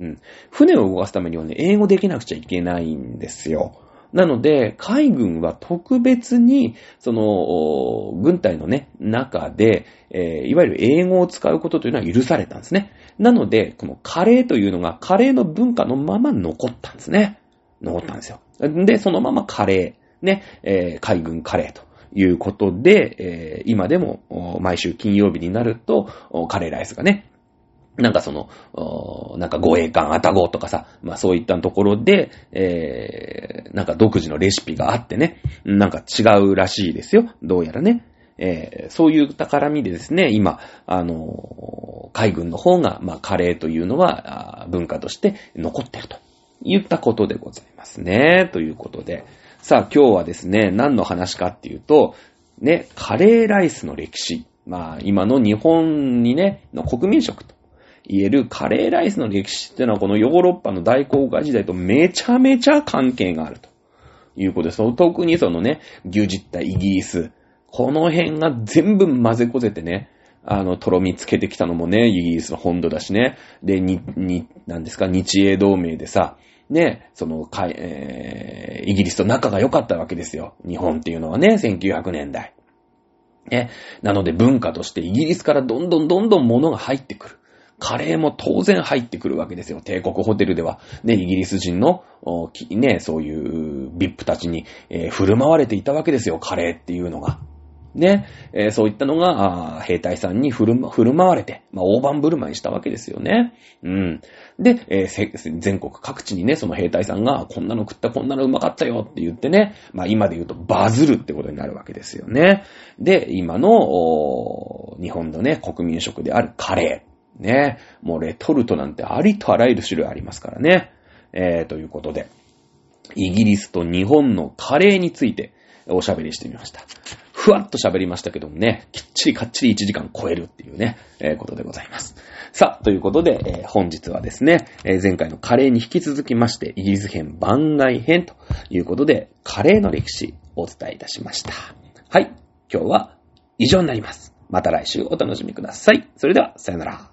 うん。船を動かすためにはね、英語できなくちゃいけないんですよ。なので、海軍は特別に、その、軍隊のね、中で、えー、いわゆる英語を使うことというのは許されたんですね。なので、このカレーというのが、カレーの文化のまま残ったんですね。残ったんですよ。で、そのままカレー、ね、えー、海軍カレーと。いうことで、えー、今でも毎週金曜日になると、カレーライスがね、なんかその、なんか護衛艦あたごとかさ、まあそういったところで、えー、なんか独自のレシピがあってね、なんか違うらしいですよ。どうやらね。えー、そういう宝みでですね、今、あのー、海軍の方が、まあカレーというのは、文化として残ってると言ったことでございますね。ということで。さあ今日はですね、何の話かっていうと、ね、カレーライスの歴史。まあ今の日本にね、の国民食と言えるカレーライスの歴史っていうのはこのヨーロッパの大航海時代とめちゃめちゃ関係があるということです。特にそのね、牛耳ったイギリス。この辺が全部混ぜこぜてね、あの、とろみつけてきたのもね、イギリスの本土だしね。で、に、に、なんですか、日英同盟でさ、ね、その、かえー、イギリスと仲が良かったわけですよ。日本っていうのはね、1900年代。ね。なので文化としてイギリスからどんどんどんどん物が入ってくる。カレーも当然入ってくるわけですよ。帝国ホテルでは、ね、イギリス人の、ね、そういう VIP たちに、えー、振る舞われていたわけですよ、カレーっていうのが。ね、えー、そういったのが、兵隊さんに振る、振る舞われて、まあ、大盤振る舞いしたわけですよね。うん。で、えー、全国各地にね、その兵隊さんが、こんなの食った、こんなのうまかったよって言ってね、まあ、今で言うとバズるってことになるわけですよね。で、今の、日本のね、国民食であるカレー。ね。もうレトルトなんてありとあらゆる種類ありますからね。えー、ということで、イギリスと日本のカレーについておしゃべりしてみました。ふわっと喋りましたけどもね、きっちりかっちり1時間超えるっていうね、えー、ことでございます。さあ、ということで、えー、本日はですね、えー、前回のカレーに引き続きまして、イギリス編番外編ということで、カレーの歴史をお伝えいたしました。はい、今日は以上になります。また来週お楽しみください。それでは、さよなら。